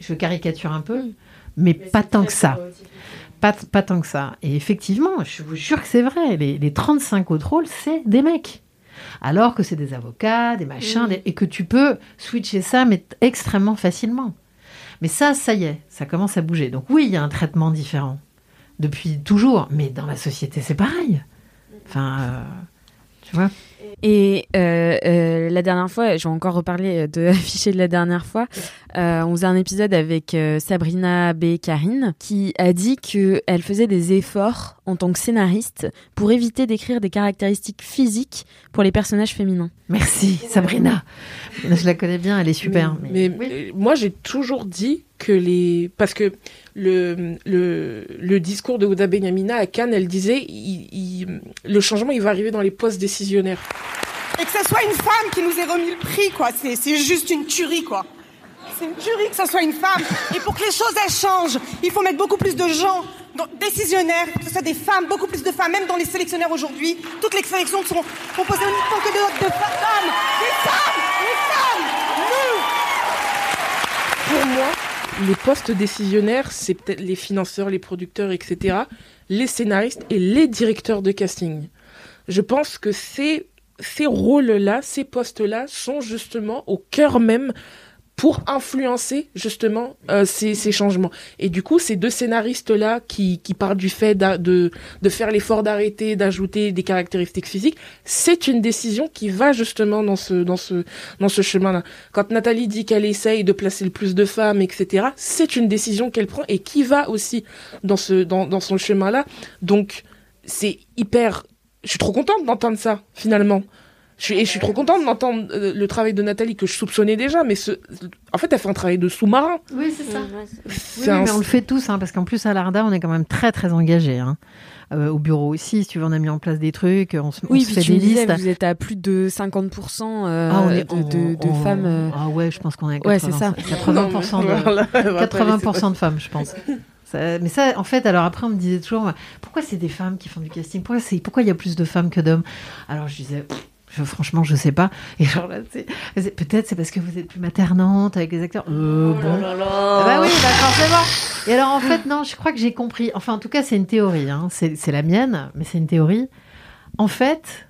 Je caricature un peu, mais, mais pas tant que ça. Pas, pas, tant que ça. Et effectivement, je vous jure que c'est vrai, les, les, 35 autres rôles, c'est des mecs. Alors que c'est des avocats, des machins, des, et que tu peux switcher ça, mais extrêmement facilement. Mais ça, ça y est, ça commence à bouger. Donc oui, il y a un traitement différent depuis toujours, mais dans la société, c'est pareil. Enfin, euh, tu vois et euh, euh, la dernière fois, j'ai encore reparlé de *laughs* afficher de la dernière fois. Euh, on faisait un épisode avec euh, Sabrina B. Karine qui a dit qu'elle faisait des efforts en tant que scénariste pour éviter d'écrire des caractéristiques physiques pour les personnages féminins. Merci Sabrina. Je la connais bien, elle est super. Mais, mais, mais moi, j'ai toujours dit que les parce que le, le, le discours de Ouda Benyamina à Cannes, elle disait il, il, le changement il va arriver dans les postes décisionnaires. Et que ce soit une femme qui nous ait remis le prix, quoi, c'est, c'est juste une tuerie, quoi. C'est une tuerie que ce soit une femme. Et pour que les choses elles changent, il faut mettre beaucoup plus de gens donc, décisionnaires, que ce soit des femmes, beaucoup plus de femmes, même dans les sélectionnaires aujourd'hui. Toutes les sélections seront composées uniquement que de, de femmes. Des femmes, des femmes, nous. Pour moi, les postes décisionnaires, c'est peut-être les financeurs, les producteurs, etc., les scénaristes et les directeurs de casting. Je pense que ces, ces rôles-là, ces postes-là sont justement au cœur même pour influencer justement euh, ces, ces, changements. Et du coup, ces deux scénaristes-là qui, qui partent du fait de, de faire l'effort d'arrêter, d'ajouter des caractéristiques physiques, c'est une décision qui va justement dans ce, dans ce, dans ce chemin-là. Quand Nathalie dit qu'elle essaye de placer le plus de femmes, etc., c'est une décision qu'elle prend et qui va aussi dans, ce, dans, dans son chemin-là. Donc, c'est hyper... Je suis trop contente d'entendre ça, finalement. Je suis, et je suis trop contente d'entendre euh, le travail de Nathalie que je soupçonnais déjà, mais ce, en fait, elle fait un travail de sous-marin. Oui, c'est ça. Oui, mais on le fait tous, hein, parce qu'en plus, à l'ARDA, on est quand même très, très engagés. Hein. Euh, au bureau aussi, si tu veux, on a mis en place des trucs, on se, oui, on se fait tu des disais, listes. Vous êtes à plus de 50% euh, ah, on est, de, de, de on, femmes. Euh... Ah ouais, je pense qu'on est à 80%, ouais, c'est ça. 80%, de, *laughs* 80 de femmes, je pense. Ça, mais ça, en fait, alors après, on me disait toujours, pourquoi c'est des femmes qui font du casting? Pourquoi il pourquoi y a plus de femmes que d'hommes? Alors je disais, je, franchement, je sais pas. Et genre là, peut-être c'est parce que vous êtes plus maternante avec les acteurs. Euh, Oh bon. Bah oui, c'est bon. Et alors en fait, non, je crois que j'ai compris. Enfin, en tout cas, c'est une théorie. Hein. C'est la mienne, mais c'est une théorie. En fait,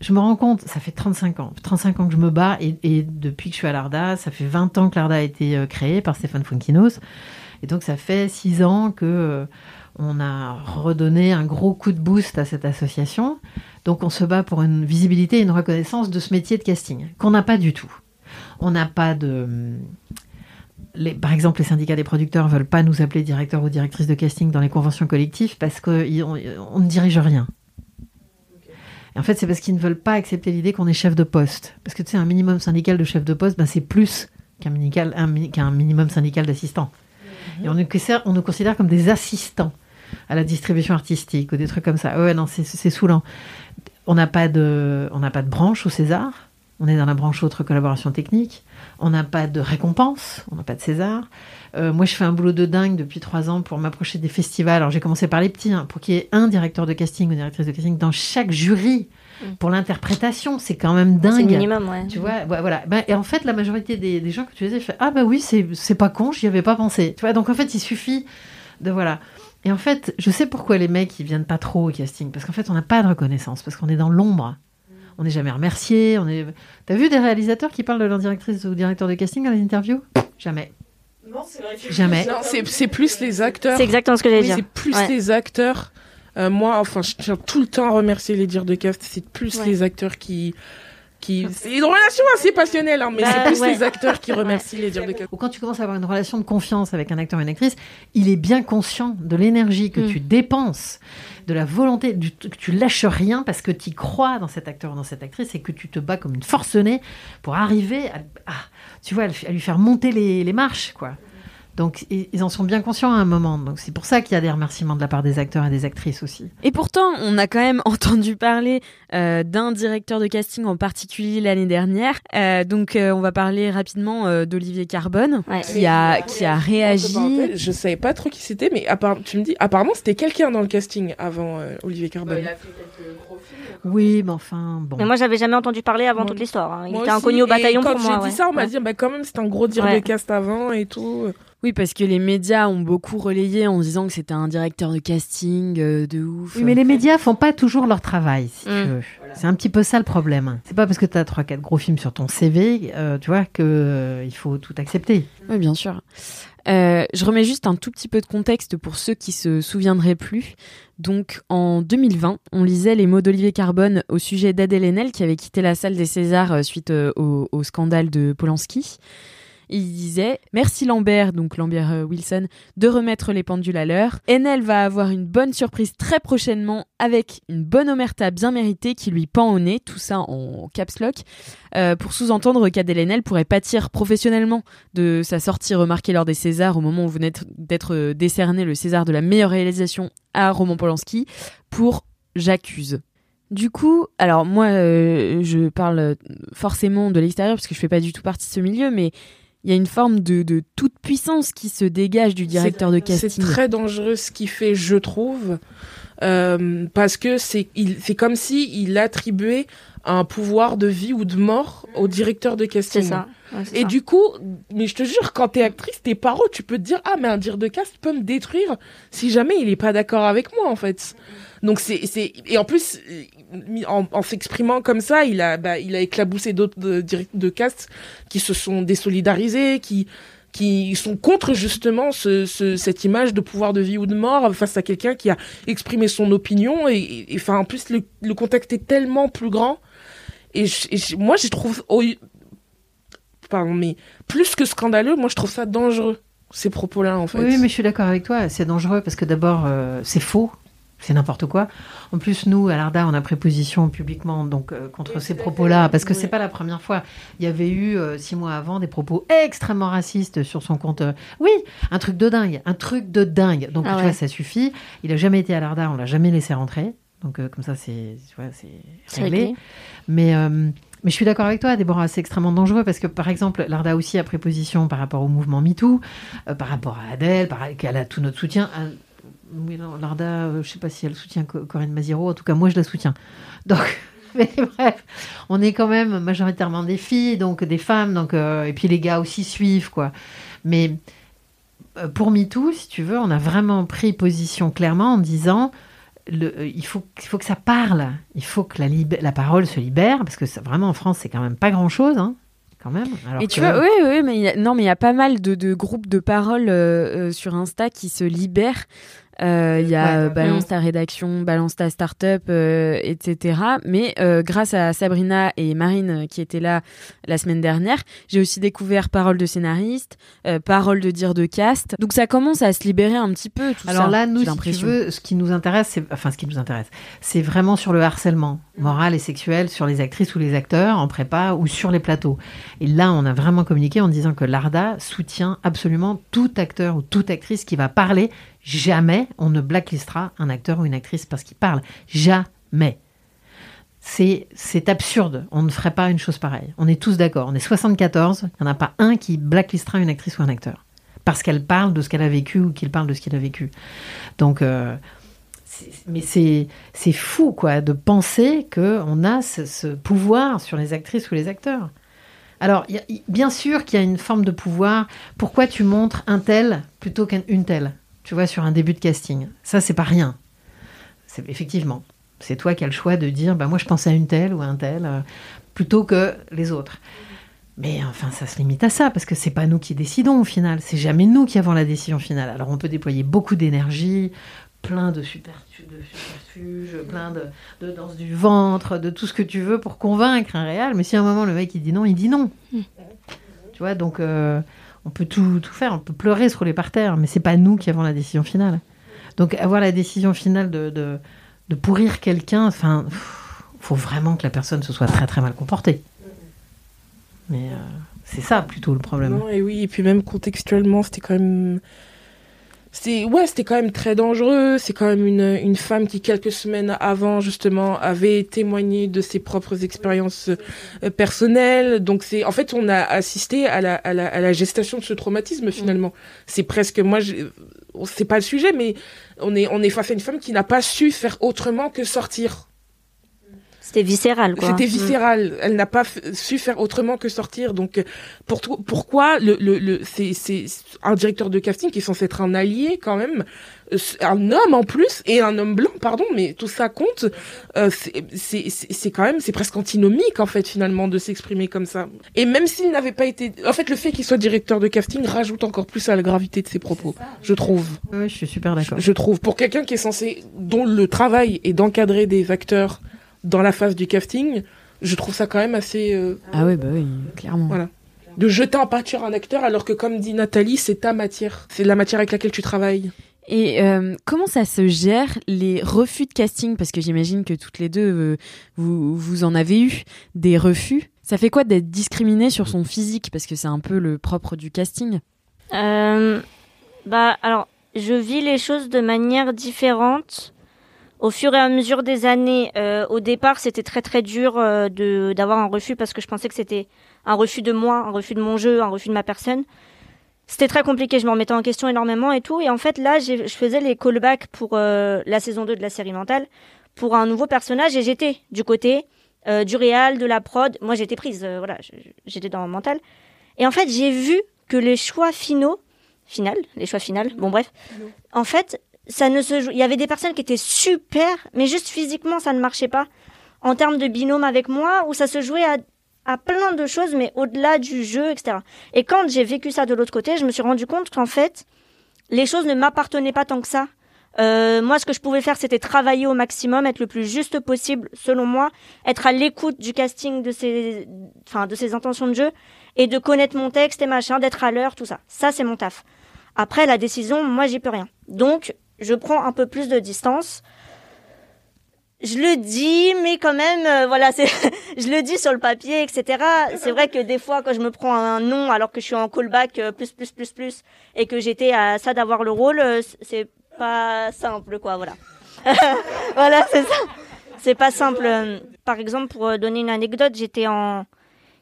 je me rends compte, ça fait 35 ans, 35 ans que je me bats, et, et depuis que je suis à l'ARDA, ça fait 20 ans que l'ARDA a été euh, créé par Stéphane Funkinos. Et donc, ça fait 6 ans que euh, on a redonné un gros coup de boost à cette association. Donc, on se bat pour une visibilité et une reconnaissance de ce métier de casting, qu'on n'a pas du tout. On n'a pas de. Les, par exemple, les syndicats des producteurs veulent pas nous appeler directeur ou directrice de casting dans les conventions collectives parce qu'on on ne dirige rien. Et en fait, c'est parce qu'ils ne veulent pas accepter l'idée qu'on est chef de poste. Parce que tu sais, un minimum syndical de chef de poste, ben, c'est plus qu'un qu minimum syndical d'assistant. Et on nous, considère, comme des assistants à la distribution artistique ou des trucs comme ça. Ouais, non, c'est saoulant. On n'a pas de, pas de branche au César. On est dans la branche autre collaboration technique. On n'a pas de récompense. On n'a pas de César. Euh, moi, je fais un boulot de dingue depuis trois ans pour m'approcher des festivals. Alors, j'ai commencé par les petits, hein, pour qu'il y ait un directeur de casting ou directrice de casting dans chaque jury pour l'interprétation, c'est quand même dingue. C'est minimum, ouais. Tu vois, ouais, voilà. Ben, et en fait, la majorité des, des gens que tu les as fait, ah bah oui, c'est pas con, j'y avais pas pensé. Tu vois, donc en fait, il suffit de voilà. Et en fait, je sais pourquoi les mecs ils viennent pas trop au casting, parce qu'en fait, on n'a pas de reconnaissance, parce qu'on est dans l'ombre. On n'est jamais remercié. On est. T'as vu des réalisateurs qui parlent de leur directrice ou directeur de casting dans les interviews Jamais. Non, c'est vrai. Jamais. Non, c'est, c'est plus les acteurs. C'est exactement ce que j'allais Oui, dire. C'est plus Ouais. les acteurs. Euh, moi, enfin, je tiens tout le temps à remercier les dires de cast. C'est plus Ouais. les acteurs qui. qui... C'est une relation assez passionnelle, hein, mais Bah, c'est plus ouais. les acteurs qui *laughs* remercient les dires de cast. Ou quand tu commences à avoir une relation de confiance avec un acteur ou une actrice, il est bien conscient de l'énergie que tu dépenses, de la volonté, du, que tu lâches rien parce que tu crois dans cet acteur ou dans cette actrice et que tu te bats comme une forcenée pour arriver à, à- tu vois, à lui- à lui faire monter les, les marches, quoi. Donc ils en sont bien conscients à un moment. Donc c'est pour ça qu'il y a des remerciements de la part des acteurs et des actrices aussi. Et pourtant, on a quand même *laughs* entendu parler euh, d'un directeur de casting en particulier l'année dernière. Euh, donc, euh, on va parler rapidement euh, d'Olivier Carbone, qui a qui a réagi. Je savais pas trop qui c'était, mais appara- tu me dis, apparemment, c'était quelqu'un dans le casting avant euh, Olivier Carbone. Oui, mais enfin, bon. Mais moi, j'avais jamais entendu parler avant toute l'histoire. hein. Il Moi était aussi, inconnu au et bataillon quand pour moi. j'ai ouais. dit ça, on m'a Ouais. dit, bah, quand même, c'est un gros dire Ouais. de cast avant et tout. Oui, parce que les médias ont beaucoup relayé en disant que c'était un directeur de casting euh, de ouf. Oui, mais les médias font pas toujours leur travail, si Mm. tu veux. C'est un petit peu ça le problème. C'est pas parce que tu as 3-4 gros films sur ton CV, euh, tu vois, que euh, il faut tout accepter. Oui, bien sûr. Euh, je remets juste un tout petit peu de contexte pour ceux qui se souviendraient plus. Donc, en 2020, on lisait les mots d'Olivier Carbone au sujet d'Adèle Haenel qui avait quitté la salle des Césars suite euh, au, au scandale de Polanski. Il disait Merci Lambert, donc Lambert euh, Wilson, de remettre les pendules à l'heure. Enel va avoir une bonne surprise très prochainement avec une bonne omerta bien méritée qui lui pend au nez, tout ça en caps lock, euh, pour sous-entendre qu'Adèle Haenel pourrait pâtir professionnellement de sa sortie remarquée lors des Césars au moment où venait d'être euh, décerné le César de la meilleure réalisation à Roman Polanski pour J'accuse. Du coup, alors moi, je parle forcément de l'extérieur parce que je fais pas du tout partie de ce milieu, mais il y a une forme de, de toute puissance qui se dégage du directeur de casting. C'est très dangereux ce qu'il fait, je trouve, euh, parce que c'est il- c'est comme si il attribuait un pouvoir de vie ou de mort au directeur de casting. C'est ça. Ouais, Et ça. du coup, mais je te jure, quand t'es actrice, t'es paro, tu peux te dire ah mais un dire de cast peut me détruire si jamais il est pas d'accord avec moi en fait. Donc c'est c'est et en plus euh, en, s'exprimant comme ça, il a bah, il a éclaboussé d'autres de, direct- de cast qui se sont désolidarisés, qui qui sont contre justement ce, ce- cette image de pouvoir de vie ou de mort face à quelqu'un qui a exprimé son opinion et enfin en plus le, le contexte est tellement plus grand et, moi je trouve pardon mais plus que scandaleux moi je trouve ça dangereux ces propos là en fait Oui, mais je suis d'accord avec toi. C'est dangereux parce que d'abord, euh, c'est faux. C'est n'importe quoi. En plus, nous, à l'ARDA, on a pris position publiquement donc, euh, contre ces propos-là, parce que c'est pas la première fois. Il y avait eu, euh, six mois avant, des propos extrêmement racistes sur son compte. euh, Oui, un truc de dingue, un truc de dingue. Donc, Ah tu ouais. vois, ça suffit. Il a jamais été à l'ARDA, on l'a jamais laissé rentrer. Donc, comme ça, c'est C'est réglé. réglé. Mais, mais je suis d'accord avec toi, Déborah, c'est extrêmement dangereux parce que, par exemple, l'ARDA aussi a pris position par rapport au mouvement MeToo, euh, par rapport à Adèle, par, qu'elle a tout notre soutien. Oui, non, l'ARDA, euh, je sais pas si elle soutient Co- Corinne Maziro, en tout cas, moi, je la soutiens. *laughs* Donc, mais bref, on est quand même majoritairement des filles, donc des femmes, donc, euh, et puis les gars aussi suivent, quoi. Mais euh, pour MeToo, si tu veux, on a vraiment pris position clairement en disant le, il, faut, il faut que ça parle, il faut que la, la parole se libère, parce que ça, vraiment en France, c'est quand même pas grand-chose, hein, quand même. Alors et tu vois, oui, oui, mais il y a- non, mais il y a pas mal de, de groupes de parole euh, euh, sur Insta qui se libèrent. Euh, Il y a Ouais. euh, Balance Mm. ta rédaction, Balance ta startup, euh, etc. Mais euh, grâce à Sabrina et Marine qui étaient là la semaine dernière, j'ai aussi découvert Parole de scénariste, Parole de dire de cast. Donc ça commence à se libérer un petit peu. Tout Alors ça, là, nous, si tu veux, ce qui nous intéresse, c'est enfin ce qui nous intéresse, c'est vraiment sur le harcèlement moral et sexuel sur les actrices ou les acteurs en prépa ou sur les plateaux. Et là, on a vraiment communiqué en disant que l'ARDA soutient absolument tout acteur ou toute actrice qui va parler. Jamais on ne blacklistera un acteur ou une actrice parce qu'il parle. Jamais. C'est, absurde. On ne ferait pas une chose pareille. On est tous d'accord. On est 74. Il n'y en a pas un qui blacklistera une actrice ou un acteur. Parce qu'elle parle de ce qu'elle a vécu ou qu'il parle de ce qu'il a vécu. Donc, euh, mais c'est fou, quoi, de penser qu'on a ce, pouvoir sur les actrices ou les acteurs. Alors, bien sûr qu'il y a une forme de pouvoir. Pourquoi tu montres un tel plutôt qu'une telle? Tu vois, sur un début de casting. Ça, c'est pas rien. C'est effectivement. C'est toi qui as le choix de dire, bah moi je pense à une telle ou à un tel, euh, plutôt que les autres. Mais enfin, ça se limite à ça, parce que c'est pas nous qui décidons au final. C'est jamais nous qui avons la décision finale. Alors on peut déployer beaucoup d'énergie, plein de, super, de superfuges, plein de, de danse du ventre, de tout ce que tu veux pour convaincre un réel. Mais si à un moment le mec il dit non, il dit non. Tu vois, donc euh, on peut tout, faire, on peut pleurer, se rouler par terre, mais c'est pas nous qui avons la décision finale. Donc avoir la décision finale de, pourrir quelqu'un, enfin, faut vraiment que la personne se soit très très mal comportée. Mais euh, c'est ça plutôt le problème. Et oui, et puis même contextuellement, c'était quand même. C'est ouais, c'était quand même très dangereux. C'est quand même une, une femme qui quelques semaines avant justement avait témoigné de ses propres expériences euh, personnelles. Donc c'est en fait on a assisté à la, à la, à la gestation de ce traumatisme finalement. C'est presque moi je- c'est pas le sujet mais on est on est face à une femme qui n'a pas su faire autrement que sortir. C'était viscéral, quoi. C'était Mm. viscéral. Elle n'a pas su faire autrement que sortir. Donc, euh, pour to- pourquoi le, le, le, c'est, c'est un directeur de casting qui est censé être un allié quand même, euh, un homme en plus et un homme blanc, pardon, mais tout ça compte. Euh, c'est, c'est, c'est c'est quand même, c'est presque antinomique en fait finalement de s'exprimer comme ça. Et même s'il n'avait pas été, en fait, le fait qu'il soit directeur de casting rajoute encore plus à la gravité de ses propos, je trouve. Oui, je suis super d'accord. Je trouve pour quelqu'un qui est censé, dont le travail est d'encadrer des acteurs dans la phase du casting, je trouve ça quand même assez. euh, Ah oui, bah oui, clairement. Voilà. De jeter en pâture un acteur alors que, comme dit Nathalie, c'est ta matière. C'est la matière avec laquelle tu travailles. Et euh, comment ça se gère les refus de casting? Parce que j'imagine que toutes les deux, euh, vous, vous en avez eu des refus. Ça fait quoi d'être discriminé sur son physique? Parce que c'est un peu le propre du casting. Euh, bah, alors, je vis les choses de manière différente. Au fur et à mesure des années, euh, au départ, c'était très très dur euh, de d'avoir un refus parce que je pensais que c'était un refus de moi, un refus de mon jeu, un refus de ma personne. C'était très compliqué, je me remettais en question énormément et tout. Et en fait, là, je faisais les callbacks pour euh, la saison 2 de la série mentale pour un nouveau personnage et j'étais du côté euh, du réal, de la prod. Moi, j'étais prise, euh, voilà, j'étais dans mental. Et en fait, j'ai vu que les choix finaux, final, les choix finales, bon bref, en fait, ça ne se joue. Il y avait des personnes qui étaient super, mais juste physiquement, ça ne marchait pas. En termes de binôme avec moi, où ça se jouait à, à plein de choses, mais au-delà du jeu, etc. Et quand j'ai vécu ça de l'autre côté, je me suis rendu compte qu'en fait, les choses ne m'appartenaient pas tant que ça. Euh, moi, ce que je pouvais faire, c'était travailler au maximum, être le plus juste possible, selon moi, être à l'écoute du casting de ses, enfin, de ses intentions de jeu, et de connaître mon texte et machin, d'être à l'heure, tout ça. Ça, c'est mon taf. Après, la décision, moi, j'y peux rien. Donc, je prends un peu plus de distance. Je le dis, mais quand même, euh, voilà, *laughs* c'est, je le dis sur le papier, etc. C'est vrai que des fois, quand je me prends un nom alors que je suis en callback euh, plus, plus, plus, plus, et que j'étais à ça d'avoir le rôle, euh, c'est pas simple, quoi, voilà. *laughs* voilà, c'est ça. C'est pas simple. Par exemple, pour donner une anecdote, j'étais en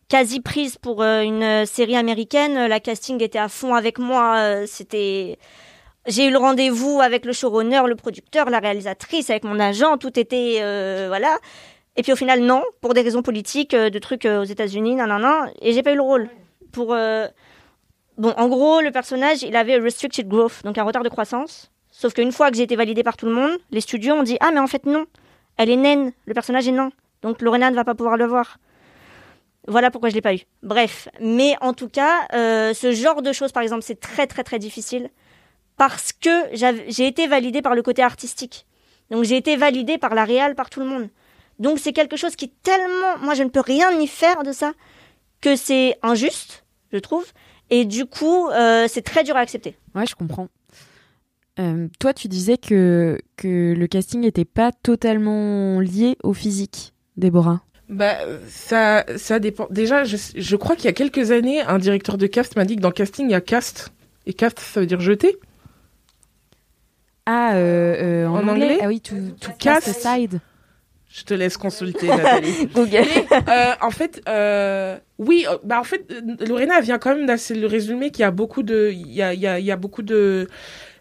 quasi prise pour une série américaine. La casting était à fond avec moi. C'était j'ai eu le rendez-vous avec le showrunner, le producteur, la réalisatrice, avec mon agent, tout était euh, voilà. Et puis au final non, pour des raisons politiques, euh, de trucs euh, aux États-Unis, non non non, et j'ai pas eu le rôle. Pour bon, en gros, le personnage, il avait restricted growth, donc un retard de croissance. Sauf qu'une fois que j'ai été validée par tout le monde, les studios ont dit ah mais en fait non, elle est naine, le personnage est nain, donc Lorena ne va pas pouvoir le voir. Voilà pourquoi je l'ai pas eu. Bref, mais en tout cas, ce genre de choses, par exemple, c'est très très très difficile parce que j'ai été validée par le côté artistique. Donc j'ai été validée par la réal, par tout le monde. Donc c'est quelque chose qui tellement, moi je ne peux rien y faire de ça, que c'est injuste, je trouve. Et du coup, euh, c'est très dur à accepter. Ouais, je comprends. Euh, toi, tu disais que, que le casting n'était pas totalement lié au physique, Déborah. Bah, ça, ça dépend. Déjà, je, je crois qu'il y a quelques années, un directeur de cast m'a dit que dans casting, il y a cast. Et cast, ça veut dire jeter. Ah, euh, euh, en, En anglais Ah oui, to, to Cast. cast aside. Je te laisse consulter, Nathalie. *laughs* Google. Mais, euh, en fait, euh, Oui, bah en fait, Lorena vient quand même d'assez le résumé qu'il y a beaucoup de, il y a, il y a, il y a beaucoup de,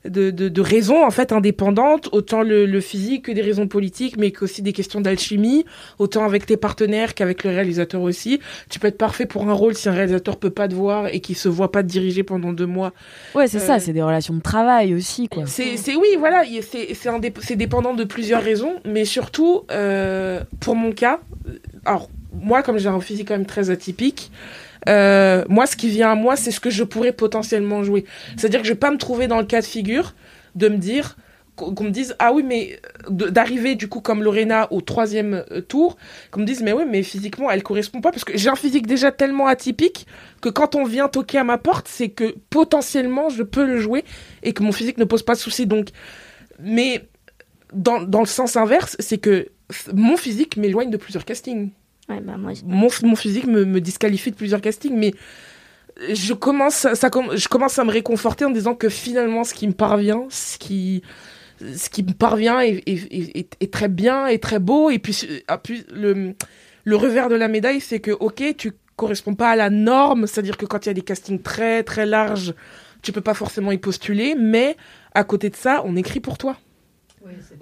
de, de, de raisons en fait indépendantes, autant le, le physique que des raisons politiques, mais qu'aussi des questions d'alchimie, autant avec tes partenaires qu'avec le réalisateur aussi. Tu peux être parfait pour un rôle si un réalisateur peut pas te voir et qu'il se voit pas te diriger pendant deux mois. Ouais, c'est Euh, ça, c'est des relations de travail aussi, quoi. C'est, c'est oui, voilà, c'est dépendant de plusieurs raisons, mais surtout, euh, pour mon cas, euh, alors moi, comme j'ai un physique quand même très atypique, euh, moi, ce qui vient à moi, c'est ce que je pourrais potentiellement jouer. C'est-à-dire que je vais pas me trouver dans le cas de figure de me dire qu'on me dise ah oui mais euh, d'arriver du coup comme Lorena au troisième euh, tour qu'on me dise mais oui mais physiquement elle correspond pas parce que j'ai un physique déjà tellement atypique que quand on vient toquer à ma porte c'est que potentiellement je peux le jouer et que mon physique ne pose pas de souci donc mais dans, dans le sens inverse c'est que mon physique m'éloigne de plusieurs castings Bah, mon, physique me, me disqualifie de plusieurs castings, mais je commence, ça, à me réconforter en disant que finalement, ce qui me parvient, est, très bien, est très beau, et puis, ah, puis le, le revers de la médaille, c'est que, ok, tu corresponds pas à la norme, c'est-à-dire que quand il y a des castings très, très larges, tu peux pas forcément y postuler, mais à côté de ça, on écrit pour toi.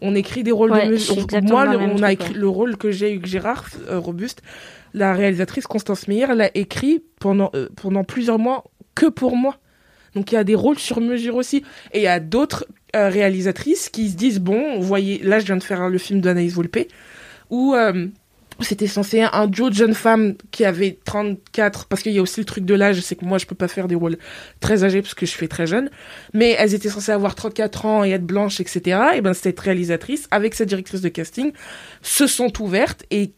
On écrit des rôles Ouais, de Moi, le- on a écrit le rôle que j'ai eu avec Gérard euh, Robuste. La réalisatrice Constance Meyer l'a écrit pendant, euh, pendant plusieurs mois que pour moi. Donc il y a des rôles sur mesure aussi. Et il y a d'autres euh, réalisatrices qui se disent bon, vous voyez, là je viens de faire le film d'Anaïs Volpe où euh, c'était censé être un duo de jeunes femmes qui avaient 34 parce qu'il y a aussi le truc de l'âge, c'est que moi je peux pas faire des rôles très âgés parce que je fais très jeune, mais elles étaient censées avoir 34 ans et être blanches, etc. Et ben cette réalisatrice avec sa directrice de casting se sont ouvertes et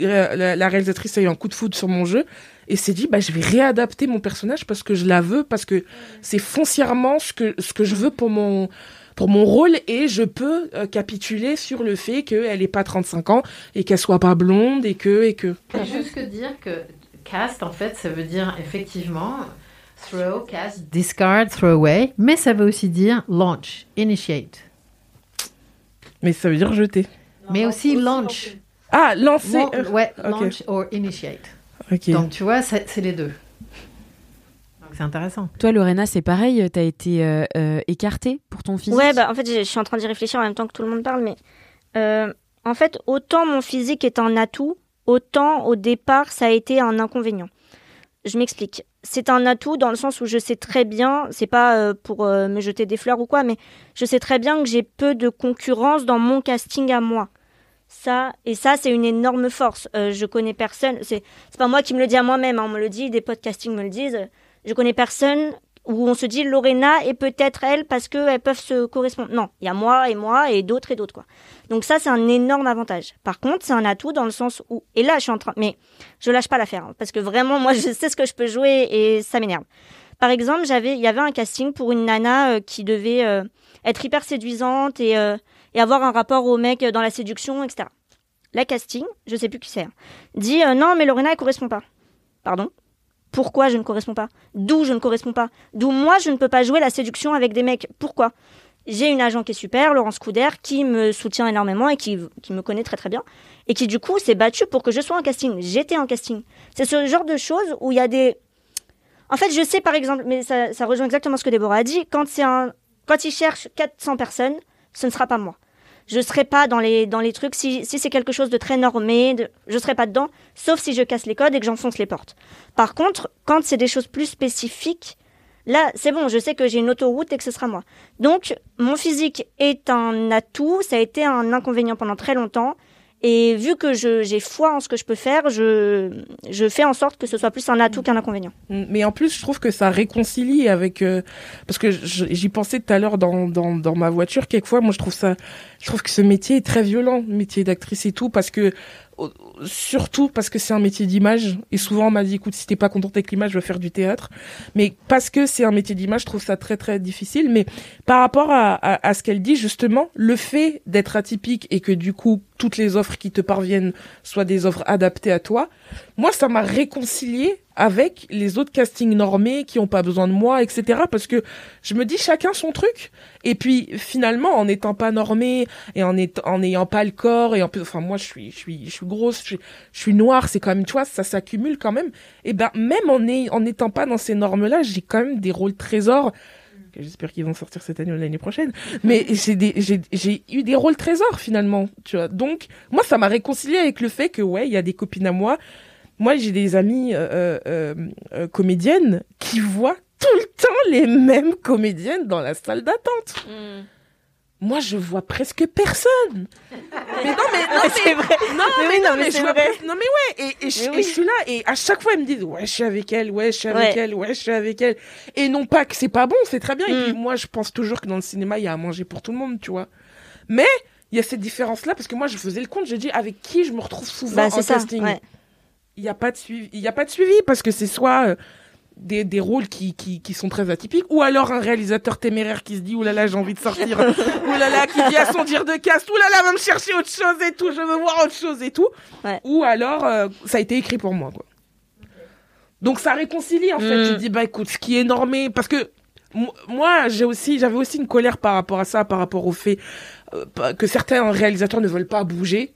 euh, la, la réalisatrice a eu un coup de foudre sur mon jeu et s'est dit bah je vais réadapter mon personnage parce que je la veux parce que c'est foncièrement ce que ce que je veux pour mon pour mon rôle et je peux euh, capituler sur le fait qu'elle ait pas 35 ans et qu'elle soit pas blonde et que et que juste que dire que cast, en fait, ça veut dire effectivement throw, cast, discard, throw away, mais ça veut aussi dire launch, initiate. mais ça veut dire jeter Mais aussi launch. ah lancer euh, ouais, ok. launch or initiate. Donc tu vois, c'est les deux. C'est intéressant. Toi, Lorena, c'est pareil, t'as été euh, euh, écartée pour ton physique? Ouais, bah en fait, je suis en train d'y réfléchir en même temps que tout le monde parle, mais euh, en fait, autant mon physique est un atout, autant au départ, ça a été un inconvénient. Je m'explique. C'est un atout dans le sens où je sais très bien, c'est pas euh, pour euh, me jeter des fleurs ou quoi, mais je sais très bien que j'ai peu de concurrence dans mon casting à moi. Ça, et ça, c'est une énorme force. Euh, je connais personne, c'est c'est pas moi qui me le dis à moi-même, hein, on me le dit, des podcastings me le disent. Je connais personne où on se dit Lorena et peut-être elle parce qu'elles peuvent se correspondre. Non, il y a moi et moi et d'autres et d'autres quoi. Donc ça c'est un énorme avantage. Par contre c'est un atout dans le sens où et là je suis en train mais je lâche pas l'affaire hein, parce que vraiment moi *laughs* je sais ce que je peux jouer et ça m'énerve. Par exemple j'avais il y avait un casting pour une nana euh, qui devait euh, être hyper séduisante et euh, et avoir un rapport au mec dans la séduction etc. La casting je sais plus qui c'est hein, dit non mais Lorena elle correspond pas. Pardon pourquoi je ne corresponds pas D'où je ne corresponds pas D'où moi je ne peux pas jouer la séduction avec des mecs Pourquoi? J'ai une agent qui est super, Laurence Couder, qui me soutient énormément et qui, qui me connaît très très bien, et qui du coup s'est battue pour que je sois en casting. J'étais en casting. C'est ce genre de choses où il y a des... En fait, je sais par exemple, mais ça, ça rejoint exactement ce que Déborah a dit, quand, un... quand ils cherchent 400 personnes, ce ne sera pas moi je serai pas dans les dans les trucs. Si, si c'est quelque chose de très normé de, je serai pas dedans sauf si je casse les codes et que j'enfonce les portes. Par contre quand c'est des choses plus spécifiques là c'est bon je sais que j'ai une autoroute et que ce sera moi. Donc mon physique est un atout ça a été un inconvénient pendant très longtemps et vu que j'ai foi en ce que je peux faire je je fais en sorte que ce soit plus un atout qu'un inconvénient Mais en plus, je trouve que ça réconcilie avec euh, parce que j'y pensais tout à l'heure dans, dans dans ma voiture. Quelquefois, moi, je trouve ça, je trouve que ce métier est très violent, le métier d'actrice et tout, parce que surtout parce que c'est un métier d'image. Et souvent, on m'a dit, écoute, si t'es pas contente avec l'image, je vais faire du théâtre. Mais parce que c'est un métier d'image, je trouve ça très très difficile. Mais par rapport à, à, à ce qu'elle dit justement, le fait d'être atypique et que du coup toutes les offres qui te parviennent soient des offres adaptées à toi, moi, ça m'a réconcilié avec les autres castings normés qui ont pas besoin de moi, etc. Parce que je me dis chacun son truc. Et puis finalement, en n'étant pas normé et en n'ayant pas le corps et en plus, enfin moi je suis, je suis, je suis grosse, je suis, je suis noire, c'est quand même, tu vois, ça s'accumule quand même. Et ben même en en n'étant pas dans ces normes-là, j'ai quand même des rôles trésors. J'espère qu'ils vont sortir cette année ou l'année prochaine. Mais *laughs* j'ai des, j'ai, j'ai eu des rôles trésors finalement, tu vois. Donc moi, ça m'a réconcilié avec le fait que ouais, il y a des copines à moi moi, j'ai des amies euh, euh, euh, comédiennes qui voient tout le temps les mêmes comédiennes dans la salle d'attente. Moi, je vois presque personne. mais non, mais, non, *laughs* mais, C'est vrai. Non, Mais mais, oui, non, mais je vois vrai. presque- Non, mais ouais, et, et, je, Mais et oui. je suis là, et à chaque fois, elles me disent, ouais, je suis avec elle, ouais, je suis avec Ouais. elle, ouais, je suis avec elle. Et non pas que c'est pas bon, c'est très bien. Et puis, moi, je pense toujours que dans le cinéma, il y a à manger pour tout le monde, tu vois. Mais, il y a cette différence-là, parce que moi, je faisais le compte, j'ai dit, avec qui je me retrouve souvent Bah, en ça, casting ouais. Il n'y a pas de suivi il y a pas de suivi parce que c'est soit euh, des, des rôles qui, qui, qui sont très atypiques ou alors un réalisateur téméraire qui se dit oulala j'ai envie de sortir. *laughs* Oulala qui dit à son dire de casse oulala va me chercher autre chose et tout je veux voir autre chose et tout. Ou alors euh, ça a été écrit pour moi quoi. Donc ça réconcilie en fait. Mm. tu te dis bah écoute ce qui est normé parce que mo- moi j'ai aussi j'avais aussi une colère par rapport à ça par rapport au fait euh, que certains réalisateurs ne veulent pas bouger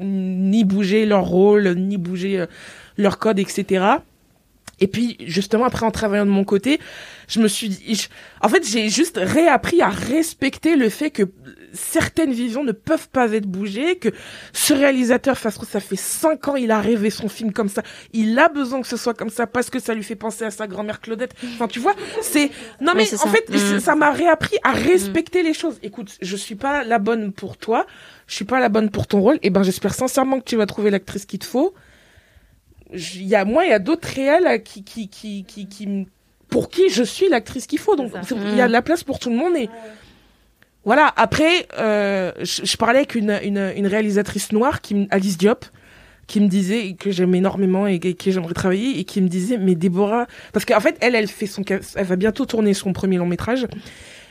ni bouger leur rôle ni bouger euh, leur code etc et puis justement après en travaillant de mon côté je me suis dit je- en fait j'ai juste réappris à respecter le fait que certaines visions ne peuvent pas être bougées que ce réalisateur face ça fait cinq ans il a rêvé son film comme ça. Il a besoin que ce soit comme ça parce que ça lui fait penser à sa grand-mère Claudette. Enfin tu vois c'est non mais en ça. fait Mm. ça m'a réappris à respecter les choses. Écoute je suis pas la bonne pour toi. Je suis pas la bonne pour ton rôle. Et ben j'espère sincèrement que tu vas trouver l'actrice qu'il te faut il y a moi il y a d'autres réels qui qui qui qui, qui pour qui je suis l'actrice qu'il faut. Donc c'est- il y a de la place pour tout le monde et voilà. Après euh, je, je parlais avec une, une une réalisatrice noire qui Alice Diop qui me disait que j'aime énormément et que, que j'aimerais travailler et qui me disait mais Déborah parce qu'en fait elle elle fait son elle va bientôt tourner son premier long métrage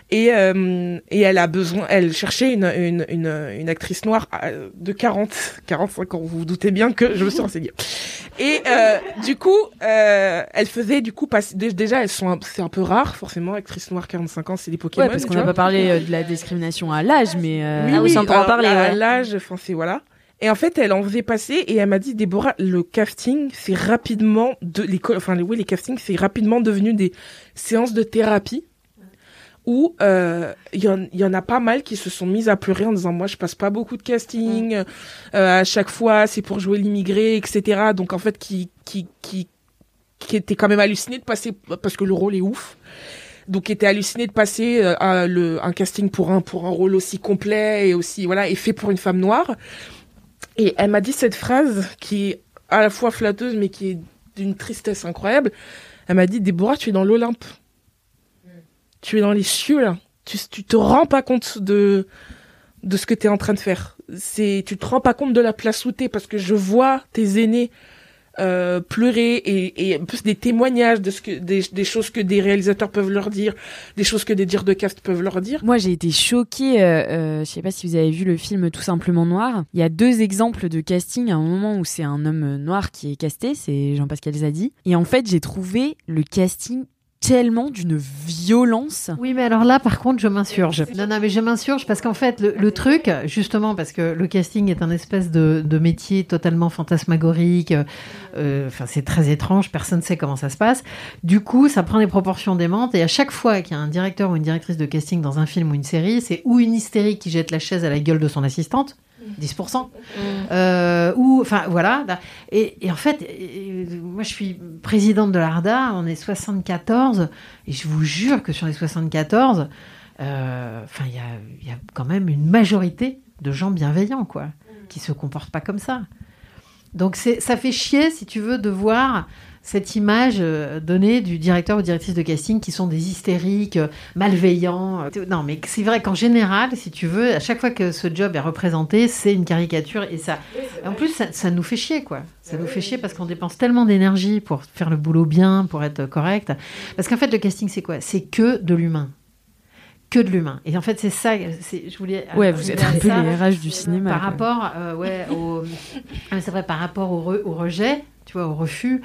et euh, et elle a besoin elle cherchait une une une, une actrice noire euh, de 40 45 ans vous vous doutez bien que je me suis renseignée et euh, du coup euh, elle faisait du coup dé- déjà elles sont c'est un peu rare forcément actrice noire 45 ans c'est des Pokémon Ouais, parce qu'on n'a pas parlé euh, de la discrimination à l'âge, mais. euh, Oui, oui, alors, à l'âge, enfin, c'est voilà. Et en fait, elle en faisait passer et elle m'a dit, Déborah, le casting, c'est rapidement de les, enfin, oui, les castings, c'est rapidement devenu des séances de thérapie où euh, il y, en, il y en a pas mal qui se sont mises à pleurer en disant, moi, je passe pas beaucoup de casting, euh, à chaque fois, c'est pour jouer l'immigré, etc. Donc, en fait, qui, qui, qui, qui était quand même halluciné de passer, parce que le rôle est ouf. Donc qui était halluciné de passer euh, un, le, un casting pour un pour un rôle aussi complet et aussi voilà et fait pour une femme noire. Et elle m'a dit cette phrase qui est à la fois flatteuse mais qui est d'une tristesse incroyable. Elle m'a dit Déborah tu es dans l'Olympe tu es dans les cieux là tu tu te rends pas compte de de ce que tu es en train de faire c'est tu te rends pas compte de la place où t'es parce que je vois tes aînés euh, pleurer et, et en plus des témoignages de ce que des, choses que des réalisateurs peuvent leur dire, des choses que des dires de cast peuvent leur dire. Moi, j'ai été choquée. Euh, euh, je sais pas si vous avez vu le film Tout simplement noir. Il y a deux exemples de casting. À un moment où c'est un homme noir qui est casté, c'est Jean-Pascal Zadi. Et en fait, j'ai trouvé le casting tellement d'une violence. Oui, mais alors là, par contre, je m'insurge. Non, non, mais je m'insurge parce qu'en fait, le, truc, justement, parce que le casting est un espèce de, de métier totalement fantasmagorique, euh, enfin, c'est très étrange, personne ne sait comment ça se passe. Du coup, ça prend des proportions démentes et à chaque fois qu'il y a un directeur ou une directrice de casting dans un film ou une série, c'est ou une hystérique qui jette la chaise à la gueule de son assistante, 10%. Euh, ou, enfin, voilà. Et, et en fait, et- et moi, je suis présidente de l'ARDA, on est 74, et je vous jure que sur les 74, euh, il y a, il y a quand même une majorité de gens bienveillants, quoi, qui se comportent pas comme ça. Donc, ça fait chier, si tu veux, de voir cette image euh, donnée du directeur ou directrice de casting qui sont des hystériques, euh, malveillants. Euh, Non, mais c'est vrai qu'en général, si tu veux, à chaque fois que ce job est représenté, c'est une caricature et ça. En plus, ça, ça nous fait chier, quoi. Ça nous fait chier parce qu'on dépense tellement d'énergie pour faire le boulot bien, pour être correct. Parce qu'en fait, le casting, c'est quoi? C'est que de l'humain. Que de l'humain. Et en fait, c'est ça. Je voulais. Ouais, vous êtes un peu ça les RH du cinéma. Par quoi. rapport, euh, ouais, au. *laughs* Ah, c'est vrai, par rapport au, re- au rejet, tu vois, au refus.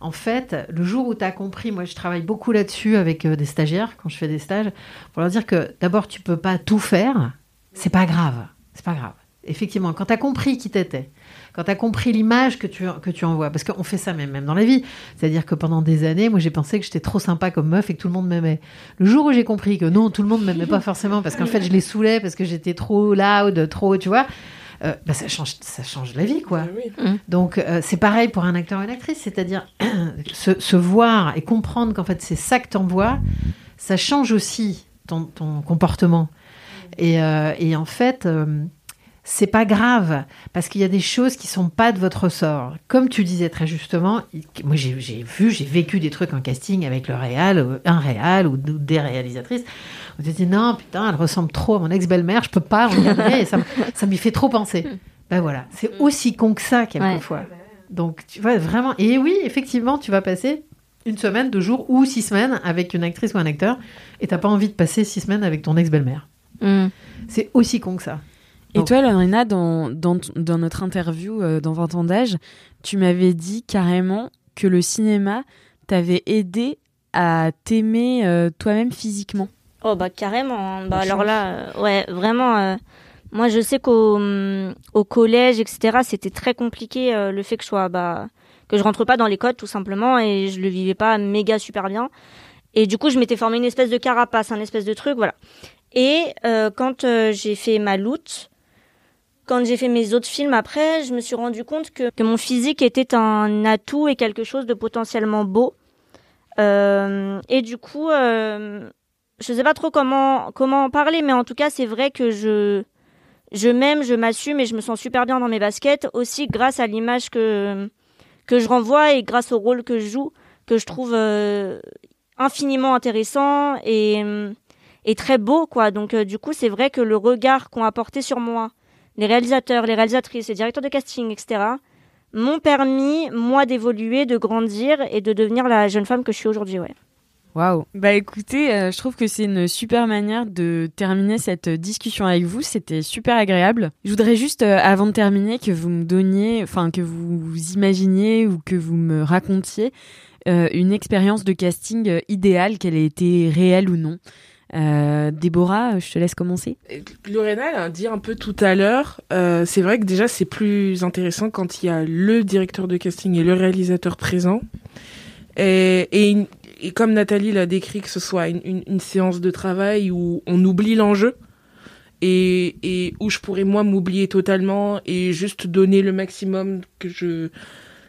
En fait, le jour où tu as compris, moi je travaille beaucoup là-dessus avec euh, des stagiaires quand je fais des stages, pour leur dire que d'abord tu peux pas tout faire, c'est pas grave, c'est pas grave. Effectivement, quand tu as compris qui t'étais, quand tu as compris l'image que tu, que tu envoies, parce qu'on fait ça même, même dans la vie, c'est-à-dire que pendant des années, moi j'ai pensé que j'étais trop sympa comme meuf et que tout le monde m'aimait. Le jour où j'ai compris que non, tout le monde m'aimait pas forcément, parce qu'en fait je les saoulais, parce que j'étais trop loud, trop, tu vois, euh, bah, ça, change, ça change la vie, quoi. Donc euh, c'est pareil pour un acteur ou une actrice, c'est-à-dire *clears throat* se, se voir et comprendre qu'en fait c'est ça que t'envoies, ça change aussi ton, ton comportement. Et, euh, et en fait, euh, c'est pas grave parce qu'il y a des choses qui sont pas de votre ressort. Comme tu disais très justement, moi j'ai vu, j'ai vécu des trucs en casting avec le réal, un réal ou des réalisatrices. On s'est dit non putain, elle ressemble trop à mon ex-belle-mère, je peux pas regarder, et ça, m'y fait trop penser. *laughs* Ben voilà, c'est aussi con que ça quelquefois. Donc tu vois vraiment, et oui effectivement, tu vas passer une semaine, deux jours ou six semaines avec une actrice ou un acteur, et t'as pas envie de passer six semaines avec ton ex-belle-mère. C'est aussi con que ça. Et toi, Lorena, dans, dans, dans notre interview euh, dans 20 ans d'âge, tu m'avais dit carrément que le cinéma t'avait aidé à t'aimer euh, toi-même physiquement. Oh bah carrément. hein. Bah alors chance. là, euh, ouais, vraiment. moi, je sais qu'au au collège, etc., c'était très compliqué le fait que je sois, bah, que je rentre pas dans les codes tout simplement et je le vivais pas méga super bien. Et du coup, je m'étais formé une espèce de carapace, un espèce de truc, voilà. Et euh, quand euh, j'ai fait ma loot, quand j'ai fait mes autres films après, je me suis rendu compte que, que mon physique était un atout et quelque chose de potentiellement beau. Euh, et du coup, euh, je sais pas trop comment comment en parler, mais en tout cas, c'est vrai que je je m'aime, je m'assume et je me sens super bien dans mes baskets aussi grâce à l'image que que je renvoie et grâce au rôle que je joue que je trouve euh, infiniment intéressant et et très beau quoi. Donc euh, du coup, c'est vrai que le regard qu'ont apporté sur moi les réalisateurs, les réalisatrices, les directeurs de casting, etc. m'ont permis moi d'évoluer, de grandir et de devenir la jeune femme que je suis aujourd'hui, ouais. Waouh. Bah écoutez, euh, je trouve que c'est une super manière de terminer cette discussion avec vous. C'était super agréable. Je voudrais juste, euh, avant de terminer, que vous me donniez, enfin que vous imaginiez ou que vous me racontiez euh, une expérience de casting euh, idéale, qu'elle ait été réelle ou non. Euh, Déborah, je te laisse commencer. Lorena a dit un peu tout à l'heure, euh, c'est vrai que déjà c'est plus intéressant quand il y a le directeur de casting et le réalisateur présent. Et, comme Nathalie l'a décrit, que ce soit une, séance de travail où on oublie l'enjeu et, où je pourrais moi m'oublier totalement et juste donner le maximum que je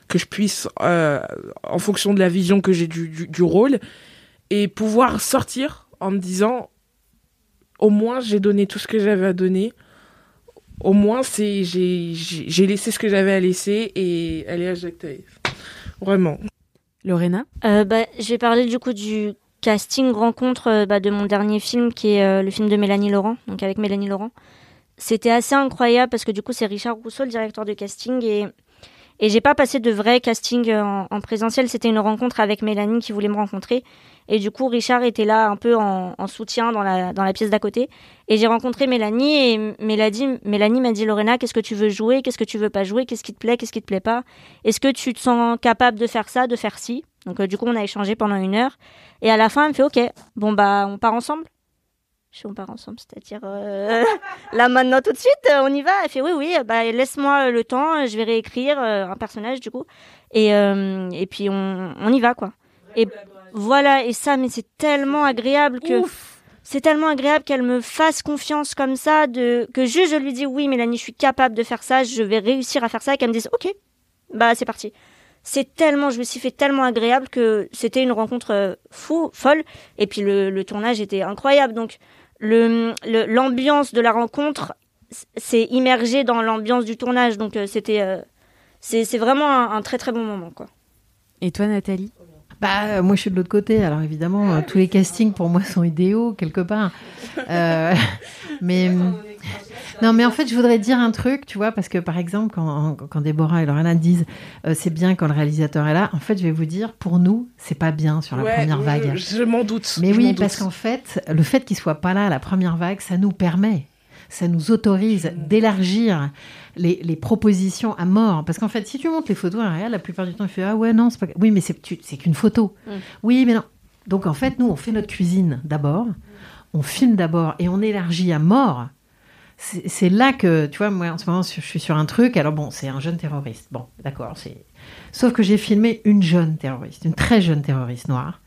que je puisse euh, en fonction de la vision que j'ai du rôle et pouvoir sortir en me disant au moins j'ai donné tout ce que j'avais à donner. Au moins c'est j'ai laissé ce que j'avais à laisser et aller à Jacques Taïf vraiment. Lorena? Euh, bah, je vais parler du coup du casting rencontre euh, bah, de mon dernier film qui est euh, le film de Mélanie Laurent, donc avec Mélanie Laurent. C'était assez incroyable parce que du coup c'est Richard Rousseau le directeur de casting et et j'ai pas passé de vrai casting en, en présentiel, c'était une rencontre avec Mélanie qui voulait me rencontrer et du coup Richard était là un peu en, en soutien dans la dans la pièce d'à côté et j'ai rencontré Mélanie et Mélanie m'a dit Lorena qu'est-ce que tu veux jouer, qu'est-ce que tu veux pas jouer, qu'est-ce qui te plaît, qu'est-ce qui te plaît pas, est-ce que tu te sens capable de faire ça, de faire ci? Donc euh, du coup, on a échangé pendant une heure. Et à la fin, elle me fait OK, bon bah on part ensemble? On part ensemble, c'est-à-dire euh, *laughs* là maintenant tout de suite, euh, on y va? Elle fait oui oui, bah laisse-moi le temps, je vais réécrire un personnage du coup. Et et puis on, on y va quoi. Voilà et ça, mais c'est tellement agréable que c'est tellement agréable qu'elle me fasse confiance comme ça, de que juste je lui dis oui Mélanie, je suis capable de faire ça, je vais réussir à faire ça, et qu'elle me dise OK, bah c'est parti c'est tellement, je me suis fait tellement agréable que c'était une rencontre euh, fou, folle. Et puis le, le tournage était incroyable. Donc le le- l'ambiance de la rencontre s'est immergée dans l'ambiance du tournage. Donc euh, c'était, euh, c'est c'est vraiment un, un très très bon moment quoi. Et toi, Nathalie? Bah, euh, moi, je suis de l'autre côté. Alors, évidemment, euh, tous les castings pour moi sont idéaux, quelque part. Euh, *laughs* mais. Non, mais en fait, je voudrais dire un truc, tu vois, parce que par exemple, quand, quand Déborah et Lorena disent euh, c'est bien quand le réalisateur est là, en fait, je vais vous dire, pour nous, c'est pas bien sur la Ouais, première je- vague. je m'en doute Mais je oui, parce qu'en fait, le fait qu'il soit pas là à la première vague, ça nous permet ça nous autorise d'élargir les, les propositions à mort. Parce qu'en fait, si tu montres les photos à réel, la plupart du temps, il fait Ah ouais, non, c'est pas. Oui, mais c'est tu- c'est qu'une photo. Mm. Oui, mais non. Donc en fait, nous, on fait notre cuisine d'abord, on filme d'abord et on élargit à mort. C'est c'est là que, tu vois, moi en ce moment, je suis sur un truc. Alors bon, c'est un jeune terroriste. Bon, d'accord. c'est Sauf que j'ai filmé une jeune terroriste, une très jeune terroriste noire.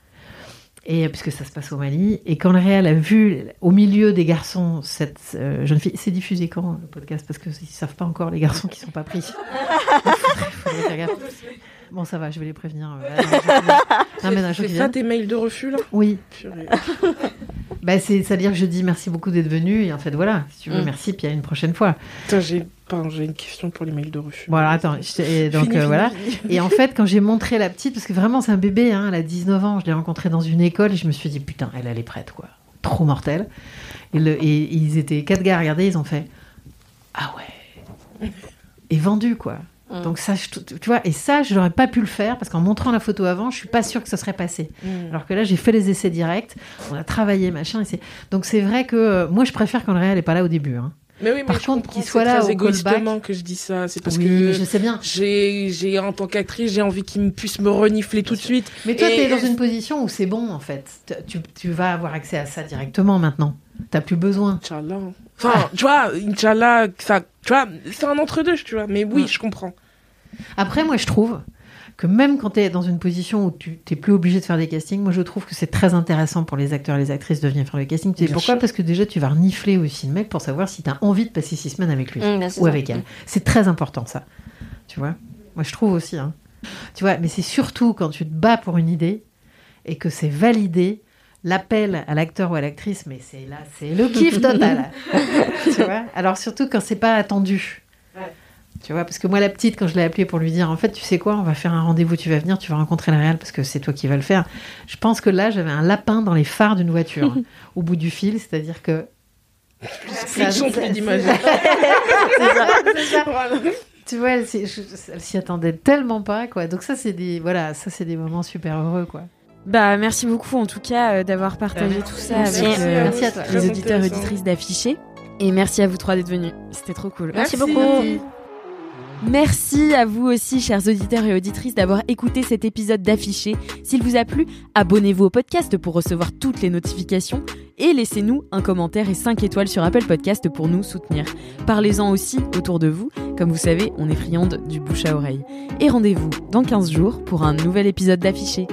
Et euh, puisque ça se passe au Mali, et quand le réel a vu au milieu des garçons cette euh, jeune fille, c'est diffusé quand le podcast? Parce qu'ils savent pas encore les garçons qui sont pas pris. *laughs* Bon, ça va, je vais les prévenir. euh, là, non, je- *laughs* non, mais non, je C'est dis- ça tes mails de refus là? Oui. Bah, c'est, c'est-à-dire que je dis merci beaucoup d'être venu, et en fait, voilà, si tu veux, Mm. merci, puis à une prochaine fois. Putain, j'ai pardon, j'ai une question pour les mails de refus. Voilà, attends, je t'ai- et donc Fini, euh, voilà. fini. Et en fait, quand j'ai montré la petite, parce que vraiment c'est un bébé, hein, elle a 19 ans, je l'ai rencontrée dans une école et je me suis dit putain, elle, elle est prête quoi, trop mortelle. Et, le- et ils étaient quatre gars à regarder, ils ont fait ah ouais, et vendu quoi. Mm. Donc ça, je- tu vois, et ça, je n'aurais pas pu le faire parce qu'en montrant la photo avant, je suis pas sûre que ça serait passé. Mm. Alors que là, j'ai fait les essais directs, on a travaillé machin. Et. Donc c'est vrai que euh, moi, je préfère quand le réel est pas là au début. hein. Mais oui, mais Par je contre, qu'il soit là très au égoïstement callback. que je dis ça. C'est parce Oui, que je sais bien. J'ai, j'ai en tant qu'actrice, j'ai envie qu'il me puisse me renifler tout de suite. Mais toi, tu es dans une position où c'est bon, en fait. Tu, tu vas avoir accès à ça directement maintenant. T'as plus besoin. Inch'Allah. Enfin, tu vois, Inch'Allah, ça, tu vois, c'est un entre-deux, tu vois. Mais oui, je comprends. Après, moi, je trouve que même quand tu es dans une position où tu t'es plus obligé de faire des castings, moi, je trouve que c'est très intéressant pour les acteurs et les actrices de venir faire le casting. Tu sais Bien pourquoi sûr? Parce que déjà, tu vas renifler aussi le mec pour savoir si tu as envie de passer six semaines avec lui Mm, ou ça. avec elle. C'est très important, ça. Tu vois? Moi, je trouve aussi. hein. Tu vois, mais c'est surtout quand tu te bats pour une idée et que c'est validé. L'appel à l'acteur ou à l'actrice, mais c'est là, c'est le kiff total. *laughs* tu vois? Alors surtout quand c'est pas attendu. Tu vois, parce que moi, la petite, quand je l'ai appelée pour lui dire, en fait, tu sais quoi, on va faire un rendez-vous, tu vas venir, tu vas rencontrer la réal parce que c'est toi qui vas le faire. Je pense que là, j'avais un lapin dans les phares d'une voiture, *laughs* au bout du fil, c'est-à-dire que. Plus de son, plus d'image. *laughs* C'est ça, c'est ça. Tu vois, elle, s'y- je- elle s'y attendait tellement pas, quoi. Donc ça, c'est des, voilà, ça, c'est des moments super heureux, quoi. Bah, merci beaucoup en tout cas euh, d'avoir partagé Bah, tout ça Merci. avec euh, Merci à toi. les auditeurs et auditrices d'afficher. Et merci à vous trois d'être venus. C'était trop cool. Merci Merci. beaucoup. Merci à vous aussi, chers auditeurs et auditrices, d'avoir écouté cet épisode d'Affiché. S'il vous a plu, abonnez-vous au podcast pour recevoir toutes les notifications et laissez-nous un commentaire et 5 étoiles sur Apple Podcast pour nous soutenir. Parlez-en aussi autour de vous. Comme vous savez, on est friande du bouche à oreille. Et rendez-vous dans 15 jours pour un nouvel épisode d'Affiché.